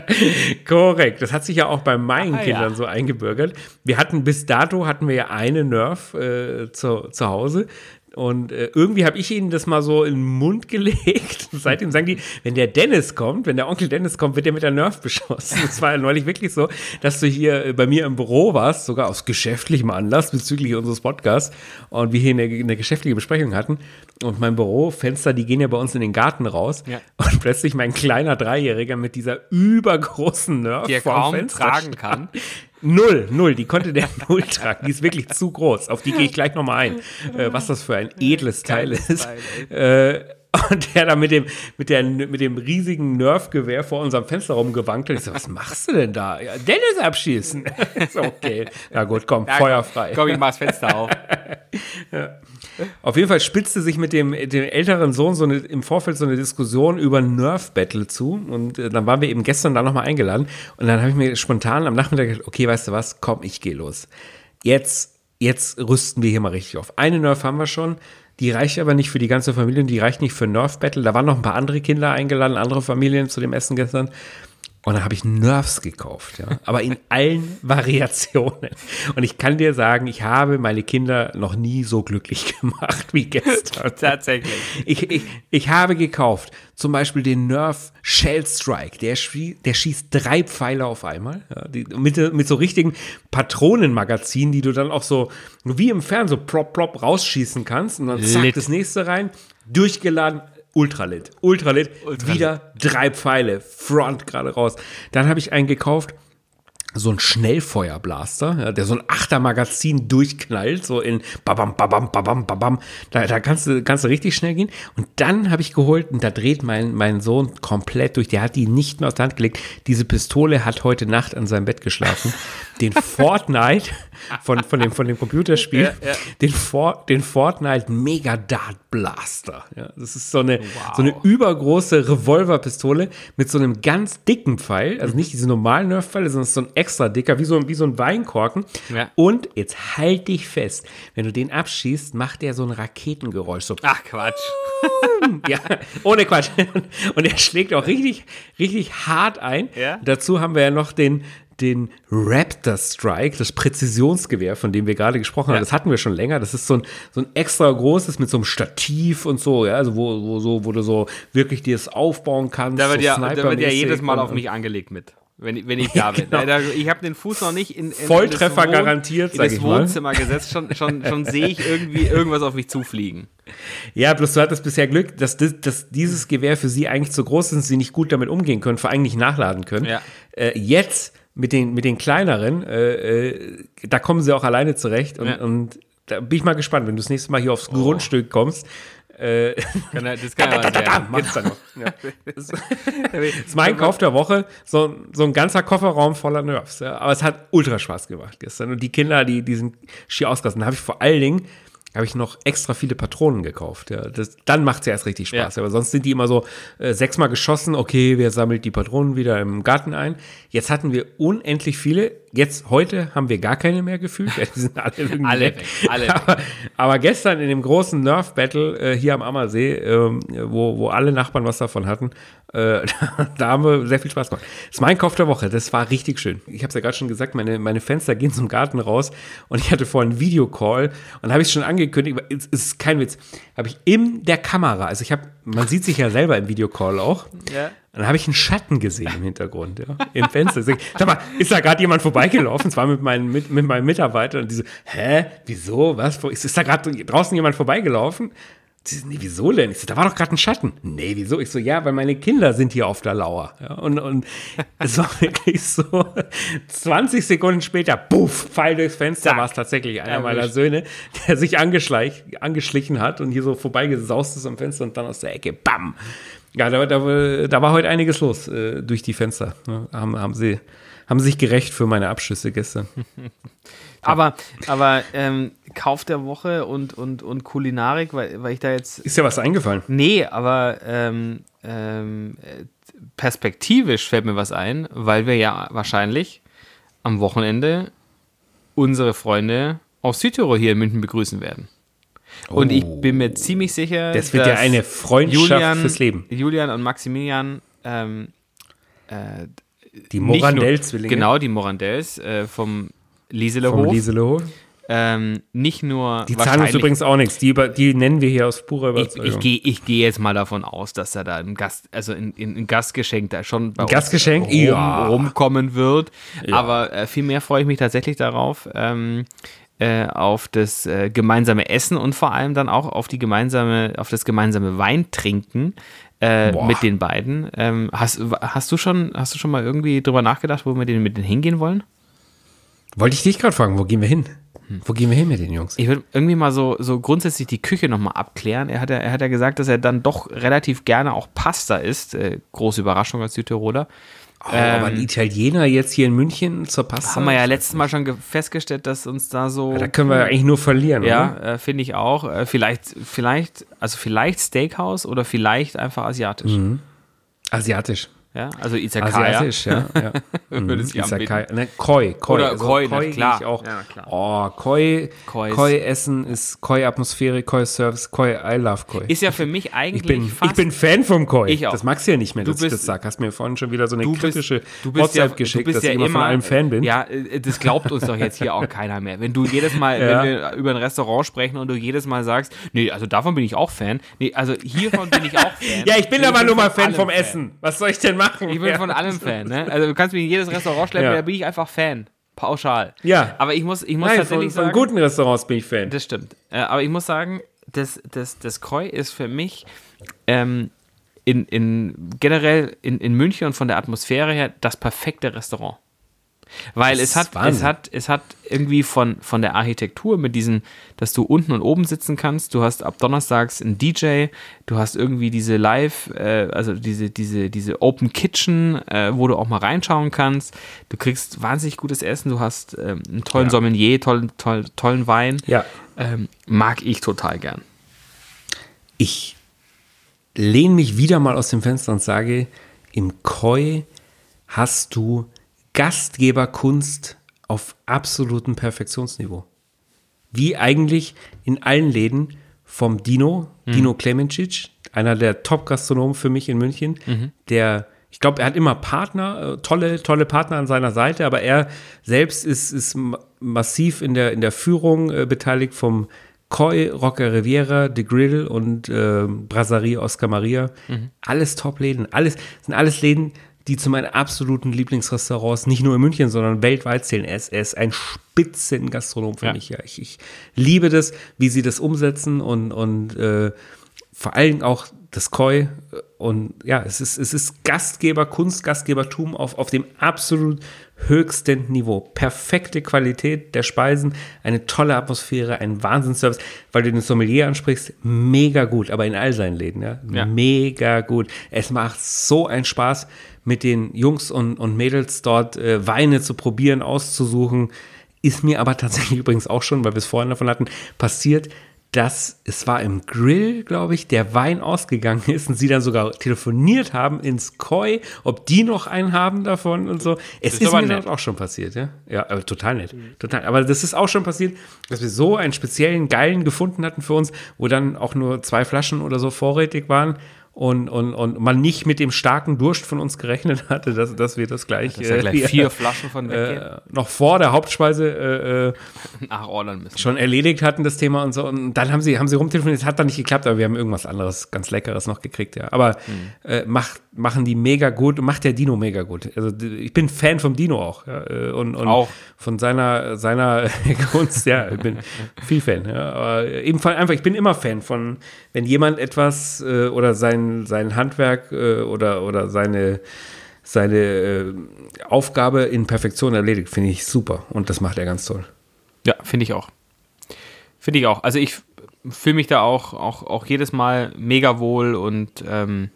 Korrekt. Das hat sich ja auch bei meinen Ah, ja. Kindern so eingebürgert. Wir hatten bis dato hatten wir ja eine Nerf äh, zu, zu Hause. Und äh, irgendwie habe ich ihnen das mal so in den Mund gelegt. Und seitdem sagen die, wenn der Dennis kommt, wenn der Onkel Dennis kommt, wird der mit der Nerf beschossen. Es war ja neulich wirklich so, dass du hier äh, bei mir im Büro warst, sogar aus geschäftlichem Anlass bezüglich unseres Podcasts und wir hier eine, eine geschäftliche Besprechung hatten. Und mein Bürofenster, die gehen ja bei uns in den Garten raus. Ja. Und plötzlich mein kleiner Dreijähriger mit dieser übergroßen Nerf Die er kaum Fenster tragen kann. Null, null, die konnte der null tragen. Die ist wirklich zu groß. Auf die gehe ich gleich nochmal ein, äh, was das für ein edles Teil ist. Teil, Äh, und der da mit dem, mit, der, mit dem riesigen Nerf-Gewehr vor unserem Fenster rumgewankt hat. Ich so, was machst du denn da? Ja, Dennis abschießen. so, okay. Na gut, komm, Feuer frei. Komm, ich mach das Fenster auf. Auf jeden Fall spitzte sich mit dem, dem älteren Sohn so eine, im Vorfeld so eine Diskussion über Nerf-Battle zu. Und äh, dann waren wir eben gestern da nochmal eingeladen. Und dann habe ich mir spontan am Nachmittag gedacht, okay, weißt du was, komm, ich gehe los. Jetzt, jetzt rüsten wir hier mal richtig auf. Eine Nerf haben wir schon. Die reicht aber nicht für die ganze Familie, die reicht nicht für Nerf Battle. Da waren noch ein paar andere Kinder eingeladen, andere Familien zu dem Essen gestern. Und dann habe ich Nerfs gekauft, ja. Aber in allen Variationen. Und ich kann dir sagen, ich habe meine Kinder noch nie so glücklich gemacht wie gestern. Tatsächlich. Ich, ich, ich habe gekauft zum Beispiel den Nerf Shell Strike. Der, der schießt drei Pfeile auf einmal. Ja, die, mit, mit so richtigen Patronenmagazinen, die du dann auch so wie im Fernsehen so prop, prop rausschießen kannst. Und dann zack, Lit. das nächste rein. Durchgeladen. Ultralit. Ultralit. Ultralit. Wieder drei Pfeile. Front gerade raus. Dann habe ich einen gekauft so ein Schnellfeuerblaster, ja, der so ein Achtermagazin durchknallt, so in babam, babam, babam, babam. Da, da kannst, du, kannst du richtig schnell gehen. Und dann habe ich geholt, und da dreht mein, mein Sohn komplett durch. Der hat die nicht mehr aus der Hand gelegt. Diese Pistole hat heute Nacht an seinem Bett geschlafen. Den Fortnite von, von, dem, von dem Computerspiel, Ja, ja. Den, For, den Fortnite Mega Dart Blaster. Ja, das ist so eine, so eine übergroße Revolverpistole mit so einem ganz dicken Pfeil, also nicht diese normalen Nerf-Pfeile, sondern so ein extra dicker, wie so, ein- wie so ein Weinkorken. Ja. Und jetzt halt dich fest, wenn du den abschießt, macht der so ein Raketengeräusch. So, Ach, Quatsch. ja, ohne Quatsch. Und er schlägt auch richtig, richtig hart ein. Ja. Dazu haben wir ja noch den, den Raptor Strike, das Präzisionsgewehr, von dem wir gerade gesprochen haben. Ja. Das hatten wir schon länger. Das ist so ein, so ein extra großes mit so einem Stativ und so, ja, also wo, wo, so, wo du so wirklich dir das aufbauen kannst. Da wird, so ja, da wird ja jedes Mal auf mich angelegt mit. Wenn, ich- wenn ich da bin. genau. Ich habe den Fuß noch nicht in, in Volltreffer in Wohn- garantiert, in das ich mal. Wohnzimmer gesetzt. Schon, schon, schon sehe ich irgendwie irgendwas auf mich zufliegen. Ja, bloß du hattest bisher Glück, dass, das, dass dieses Gewehr für sie eigentlich zu groß ist und sie nicht gut damit umgehen können, vor allem nicht nachladen können. Ja. Äh, jetzt mit den, mit den kleineren, äh, äh, da kommen sie auch alleine zurecht und, Ja. und da bin ich mal gespannt, wenn du das nächste Mal hier aufs Grundstück kommst. Äh, Kann er- Das kann ja da, da, da, sein. machst du noch. Ja. Das ist mein Kauf der Woche, so, so ein ganzer Kofferraum voller Nerfs. Ja. Aber es hat ultra Spaß gemacht gestern. Und die Kinder, die, die sind schier ausgerastet. Da habe ich vor allen Dingen habe ich noch extra viele Patronen gekauft. Ja. Das, dann macht es ja erst richtig Spaß. Ja. Aber sonst sind die immer so äh, sechsmal geschossen. Okay, wer sammelt die Patronen wieder im Garten ein? Jetzt hatten wir unendlich viele. Jetzt, heute haben wir gar keine mehr gefühlt. Die sind alle Alle weg. weg, alle weg. aber, aber gestern in dem großen Nerf-Battle äh, hier am Ammersee, ähm, wo, wo alle Nachbarn was davon hatten, äh, da haben wir sehr viel Spaß gemacht. Das ist mein Kauf der Woche. Das war richtig schön. Ich habe es ja gerade schon gesagt, meine, meine Fenster gehen zum Garten raus und ich hatte vorhin einen Videocall und habe ich schon angekündigt, es es ist kein Witz, habe ich in der Kamera, also ich habe, man sieht sich ja selber im Videocall auch, Ja. Und dann habe ich einen Schatten gesehen im Hintergrund, ja, im Fenster. Sag mal, ist da gerade jemand vorbeigelaufen? Es war mit, meinen, mit, mit meinem Mitarbeiter und die so, hä, wieso, was, wo- ist, ist da gerade draußen jemand vorbeigelaufen? Sie so, nee, wieso denn? Ich so, da war doch gerade ein Schatten. Nee, wieso? Ich so, ja, weil meine Kinder sind hier auf der Lauer. Ja, und, und es war wirklich so, 20 Sekunden später, puff, Pfeil durchs Fenster, war es tatsächlich einer Erwischt. meiner Söhne, der sich angeschleich, angeschlichen hat und hier so vorbeigesaust ist am Fenster und dann aus der Ecke, bam. Ja, da, da, da war heute einiges los äh, durch die Fenster. Ja, haben, haben, sie, haben sich gerecht für meine Abschüsse gestern. Aber, aber ähm, Kauf der Woche und, und, und Kulinarik, weil, weil ich da jetzt. Ist dir was eingefallen? Nee, aber ähm, ähm, äh, perspektivisch fällt mir was ein, weil wir ja wahrscheinlich am Wochenende unsere Freunde aus Südtirol hier in München begrüßen werden. Und ich bin mir ziemlich sicher, Oh. Das wird ja dass eine Freundschaft fürs Leben. Julian und Maximilian ähm, äh, Die Morandell-Zwillinge Genau, die Morandells äh, vom Lieselehof. vom Lieselehof. Ähm, nicht nur. Die zahlen uns übrigens auch nichts. Die, über, die nennen wir hier aus purer Ich, Überzeugung. ich gehe ich geh jetzt mal davon aus, dass er da ein Gast, also in, in, ein Gastgeschenk da schon bei Gastgeschenk? rum, Ja. rumkommen wird. Aber äh, viel mehr freue ich mich tatsächlich darauf, ähm, äh, auf das äh, gemeinsame Essen und vor allem dann auch auf die gemeinsame, auf das gemeinsame Weintrinken äh, mit den beiden. Ähm, hast, hast du schon, hast du schon mal irgendwie drüber nachgedacht, wo wir den, mit denen hingehen wollen? Wollte ich dich gerade fragen, wo gehen wir hin? Wo gehen wir hin mit den Jungs? Ich würde irgendwie mal so, so grundsätzlich die Küche nochmal abklären. Er hat, ja, er hat ja gesagt, dass er dann doch relativ gerne auch Pasta isst. Äh, große Überraschung als Südtiroler. Oh, aber ein Italiener jetzt hier in München zur Pasta? Haben wir ja letztes Mal schon ge- festgestellt, dass uns da so. Da können wir ja eigentlich nur verlieren, ja, oder? äh, finde ich auch. Äh, vielleicht, vielleicht, also vielleicht Steakhouse oder vielleicht einfach asiatisch. Mhm. Asiatisch. Ja, also Izakaya. Asiatisch, ja. ja. Würde Mhm, sich Izakai. Ne, Koi, Koi. Oder Koi, na gehe klar. Ich auch. Ja, klar. Oh, Koi, Koi Koi, ist- Essen ist Koi-Atmosphäre, Koi-Service, Koi, I love Koi. Ist ja für mich eigentlich ich, bin, fast. ich bin Fan vom Koi. Ich auch. Das magst du ja nicht mehr, dass Du ich bist- das sag. Hast mir vorhin schon wieder so eine du bist, kritische du bist ja, WhatsApp geschickt, du bist dass ja ich immer von allem Fan bin. Ja, äh, das glaubt uns doch jetzt hier auch keiner mehr. Wenn du jedes Mal, Ja. wenn wir über ein Restaurant sprechen und du jedes Mal sagst, nee, also davon bin ich auch Fan. Nee, also hiervon bin ich auch Fan. Ja, ich bin aber nur mal Fan vom Essen. Was soll ich denn machen? Ich bin ja. von allem Fan, ne? Also du kannst mich in jedes Restaurant schleppen, Ja. da bin ich einfach Fan. Pauschal. Ja. Aber ich muss, ich muss Nein, tatsächlich von, von sagen. guten Restaurants bin ich Fan. Das stimmt. Äh, aber ich muss sagen, das, das, das Koi ist für mich ähm, in, in, generell in, in München und von der Atmosphäre her das perfekte Restaurant. Weil es hat, Wahnsinn. es hat, es hat irgendwie von, von der Architektur mit diesen, dass du unten und oben sitzen kannst. Du hast ab Donnerstags einen DJ, du hast irgendwie diese Live, äh, also diese, diese, diese Open Kitchen, äh, wo du auch mal reinschauen kannst. Du kriegst wahnsinnig gutes Essen, du hast ähm, einen tollen Ja. Sommelier, tollen, tollen, tollen Wein. Ja. Ähm, mag ich total gern. Ich lehne mich wieder mal aus dem Fenster und sage, im Koi hast du Gastgeberkunst auf absolutem Perfektionsniveau. Wie eigentlich in allen Läden vom Dino, Dino Klemencic, einer der Top-Gastronomen für mich in München, der, ich glaube, er hat immer Partner, äh, tolle, tolle Partner an seiner Seite, aber er selbst ist, ist ma- massiv in der, in der Führung äh, beteiligt vom Koi, Rocca Riviera, The Grill und äh, Brasserie Oscar Maria. Alles Top-Läden, alles, sind alles Läden, die zu meinen absoluten Lieblingsrestaurants nicht nur in München, sondern weltweit zählen. Er ist, ein Spitzengastronom für Ja. mich. Ja. Ich, ich liebe das, wie sie das umsetzen und, und äh, vor allem auch das Koi. Und ja, es ist, es ist Gastgeber, Kunst, Gastgebertum auf, auf dem absolut höchsten Niveau. Perfekte Qualität der Speisen, eine tolle Atmosphäre, ein Wahnsinnsservice. Weil du den Sommelier ansprichst, mega gut, aber in all seinen Läden, ja. Ja. Mega gut. Es macht so einen Spaß, mit den Jungs und, und Mädels dort äh, Weine zu probieren, auszusuchen. Ist mir aber tatsächlich übrigens auch schon, weil wir es vorhin davon hatten, passiert, dass es war im Grill, glaube ich, der Wein ausgegangen ist und sie dann sogar telefoniert haben ins Koi, ob die noch einen haben davon und so. Es ist ist, aber mir nett. dort auch schon passiert, ja. Ja, total nett. Total. Aber das ist auch schon passiert, dass wir so einen speziellen geilen gefunden hatten für uns, wo dann auch nur zwei Flaschen oder so vorrätig waren. Und, und, und man nicht mit dem starken Durst von uns gerechnet hatte, dass, dass wir das gleich, Dass er gleich äh, vier Flaschen von äh, noch vor der Hauptspeise äh, äh, nachordern müssen. schon erledigt hatten, das Thema und so. Und dann haben sie, haben sie rumtelefoniert, es hat dann nicht geklappt, aber wir haben irgendwas anderes, ganz Leckeres noch gekriegt, ja. Aber äh, macht, machen die mega gut und macht der Dino mega gut. Also ich bin Fan vom Dino auch. Ja, äh, und, und Auch. von seiner, seiner Kunst, ja, ich bin viel Fan. Ja. Aber ebenfalls einfach, ich bin immer Fan von, wenn jemand etwas äh, oder sein, sein Handwerk äh, oder, oder seine seine äh, Aufgabe in Perfektion erledigt, finde ich super. Und das macht er ganz toll. Ja, finde ich auch. Finde ich auch. Also ich fühle mich da auch, auch, auch jedes Mal mega wohl und ähm,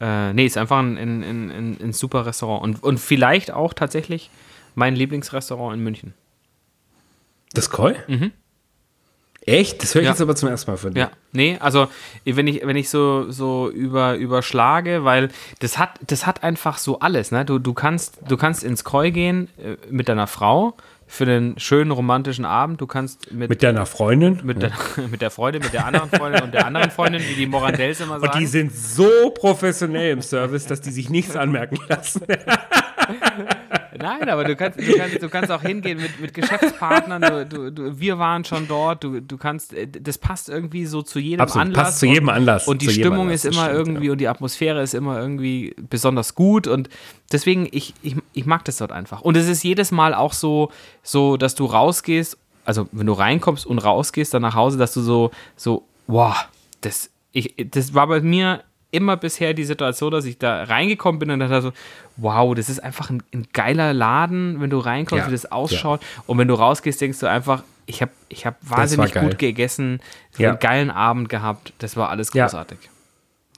äh, nee, ist einfach ein, ein, ein, ein, ein super Restaurant. Und, und vielleicht auch tatsächlich mein Lieblingsrestaurant in München. Das Koi? Echt? Das höre ich Ja. jetzt aber zum ersten Mal von dir. Ja, nee, also wenn ich, wenn ich so, so über, überschlage, weil das hat, das hat einfach so alles, ne? Du, du, kannst, du kannst ins Koi gehen äh, mit deiner Frau für einen schönen romantischen Abend. Du kannst mit, Mit deiner Freundin? mit, der, mit der Freundin, mit der anderen Freundin und der anderen Freundin, wie die Morandells immer sagen. Und die sind so professionell im Service, dass die sich nichts anmerken lassen. Nein, aber du kannst, du kannst, du kannst auch hingehen mit, mit Geschäftspartnern. Du, du, du, wir waren schon dort. Du, du kannst, äh, das passt irgendwie so zu jedem Absolut, Anlass. passt zu jedem Anlass. Und die Stimmung Anlass, ist immer stimmt, irgendwie ja. und die Atmosphäre ist immer irgendwie besonders gut. Und deswegen, ich, ich, ich mag das dort einfach. Und es ist jedes Mal auch so, so, dass du rausgehst, also wenn du reinkommst und rausgehst dann nach Hause, dass du so, so, wow, das, ich, das war bei mir immer bisher die Situation, dass ich da reingekommen bin und dachte so, wow, das ist einfach ein, ein geiler Laden, wenn du reinkommst, Ja, wie das ausschaut. Und wenn du rausgehst, denkst du einfach, ich habe ich hab wahnsinnig gut gegessen, Ja. einen geilen Abend gehabt, das war alles Ja. großartig.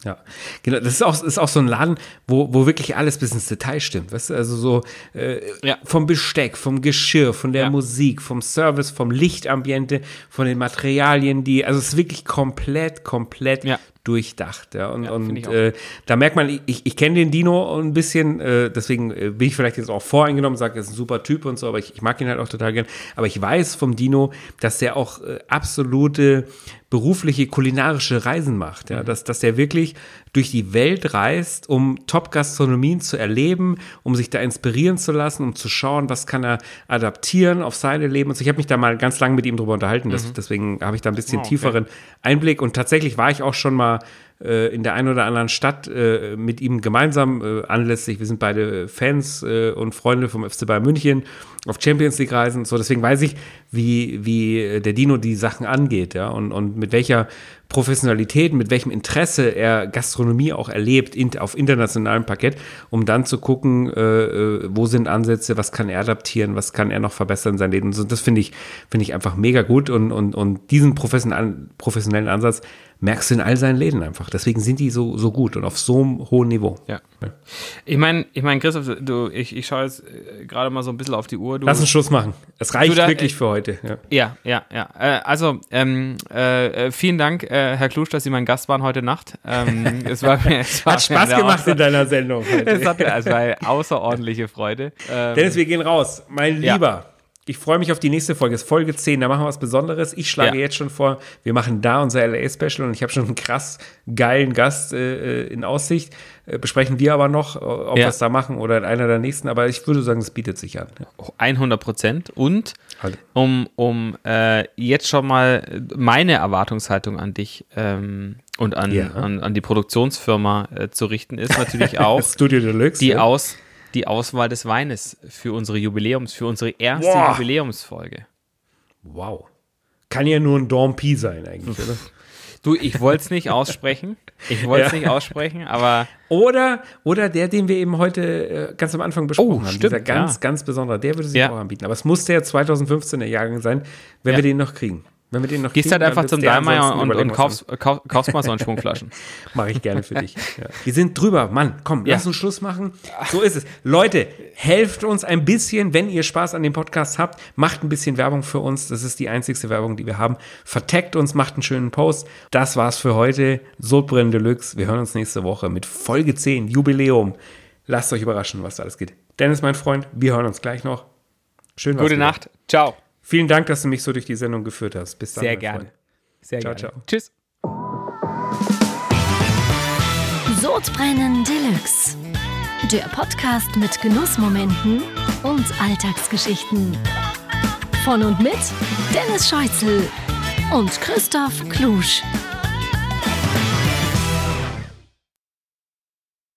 Ja, genau. Das ist auch, ist auch so ein Laden, wo, wo wirklich alles bis ins Detail stimmt. Weißt du, also so äh, Ja. vom Besteck, vom Geschirr, von der Ja. Musik, vom Service, vom Lichtambiente, von den Materialien, die, also es ist wirklich komplett, komplett Ja. Durchdacht. Ja, und Ja, und äh, da merkt man, ich, ich kenne den Dino ein bisschen, äh, deswegen äh, bin ich vielleicht jetzt auch voreingenommen, sage, er ist ein super Typ und so, aber ich, ich mag ihn halt auch total gern. Aber ich weiß vom Dino, dass der auch äh, absolute berufliche kulinarische Reisen macht. Mhm. Ja? Dass, dass der wirklich durch die Welt reist, um Top-Gastronomien zu erleben, um sich da inspirieren zu lassen, um zu schauen, was kann er adaptieren auf seine Leben. Und so. Ich habe mich da mal ganz lange mit ihm drüber unterhalten, das, deswegen habe ich da ein bisschen Oh, okay. tieferen Einblick. Und tatsächlich war ich auch schon mal äh, in der einen oder anderen Stadt äh, mit ihm gemeinsam äh, anlässlich. Wir sind beide Fans äh, und Freunde vom FC Bayern München auf Champions League Reisen. So, deswegen weiß ich, wie, wie äh, der Dino die Sachen angeht, ja, und, und mit welcher Professionalität, mit welchem Interesse er Gastronomie auch erlebt in, auf internationalem Parkett, um dann zu gucken, äh, äh, wo sind Ansätze, was kann er adaptieren, was kann er noch verbessern in seinem Leben. Und das finde ich, finde ich einfach mega gut und, und, und diesen professionellen, professionellen Ansatz merkst du in all seinen Läden einfach. Deswegen sind die so, so gut und auf so einem hohen Niveau. Ja. Ich meine, ich mein, Christoph, du, ich, ich schaue jetzt äh, gerade mal so ein bisschen auf die Uhr. Du, Lass uns Schluss machen. Es reicht da- wirklich für heute. Ja. Ja, ja, ja. Äh, also, ähm, äh, äh, vielen Dank, äh, Herr Klusch, dass Sie mein Gast waren heute Nacht. Ähm, es war mir, es war Hat Spaß gemacht in deiner Sendung. Es hat mir, es war eine außerordentliche Freude. Ähm, Dennis, wir gehen raus. Mein Ja. Ich freue mich auf die nächste Folge. Es ist Folge 10, da machen wir was Besonderes. Ich schlage Ja. jetzt schon vor, wir machen da unser LA-Special und ich habe schon einen krass geilen Gast äh, in Aussicht. Äh, besprechen wir aber noch, äh, ob Ja. wir es da machen oder in einer der nächsten. Aber ich würde sagen, es bietet sich an. Ja. 100 Prozent. Und Halt. um, um äh, jetzt schon mal meine Erwartungshaltung an dich ähm, und an, an, an die Produktionsfirma äh, zu richten, ist natürlich auch Studio Deluxe. die. Aus, die Auswahl des Weines für unsere Jubiläums, für unsere erste Boah. Jubiläumsfolge. Wow. Kann ja nur ein Dormpie sein eigentlich, oder? Du, ich wollte es nicht aussprechen. Ich wollte es Ja. nicht aussprechen, aber Oder, oder der, den wir eben heute äh, ganz am Anfang besprochen Oh, haben. stimmt, Dieser ganz, ja. ganz besondere, der würde sich Ja. auch anbieten. Aber es muss der 2015er Jahrgang sein, wenn wir den noch kriegen. Wenn wir den noch gehst kriegen, halt einfach zum Daimler und, und kaufst, kauf, kaufst mal so einen Schwung Flaschen. Mache ich gerne für dich. Ja. Wir sind drüber. Mann, komm, Ja. lass uns Schluss machen. So ist es. Leute, helft uns ein bisschen, wenn ihr Spaß an dem Podcast habt. Macht ein bisschen Werbung für uns. Das ist die einzigste Werbung, die wir haben. Verteckt uns, macht einen schönen Post. Das war's für heute. Sodbrennen Deluxe. Wir hören uns nächste Woche mit Folge 10, Jubiläum. Lasst euch überraschen, was da alles geht. Dennis, mein Freund, wir hören uns gleich noch. Schön Gute wieder. Nacht. Ciao. Vielen Dank, dass du mich so durch die Sendung geführt hast. Bis dann. Sehr gerne. Freund. Sehr Ciao, gerne. ciao. Tschüss. Sodbrennen Deluxe. Der Podcast mit Genussmomenten und Alltagsgeschichten. Von und mit Dennis Scheuzel und Christoph Klusch.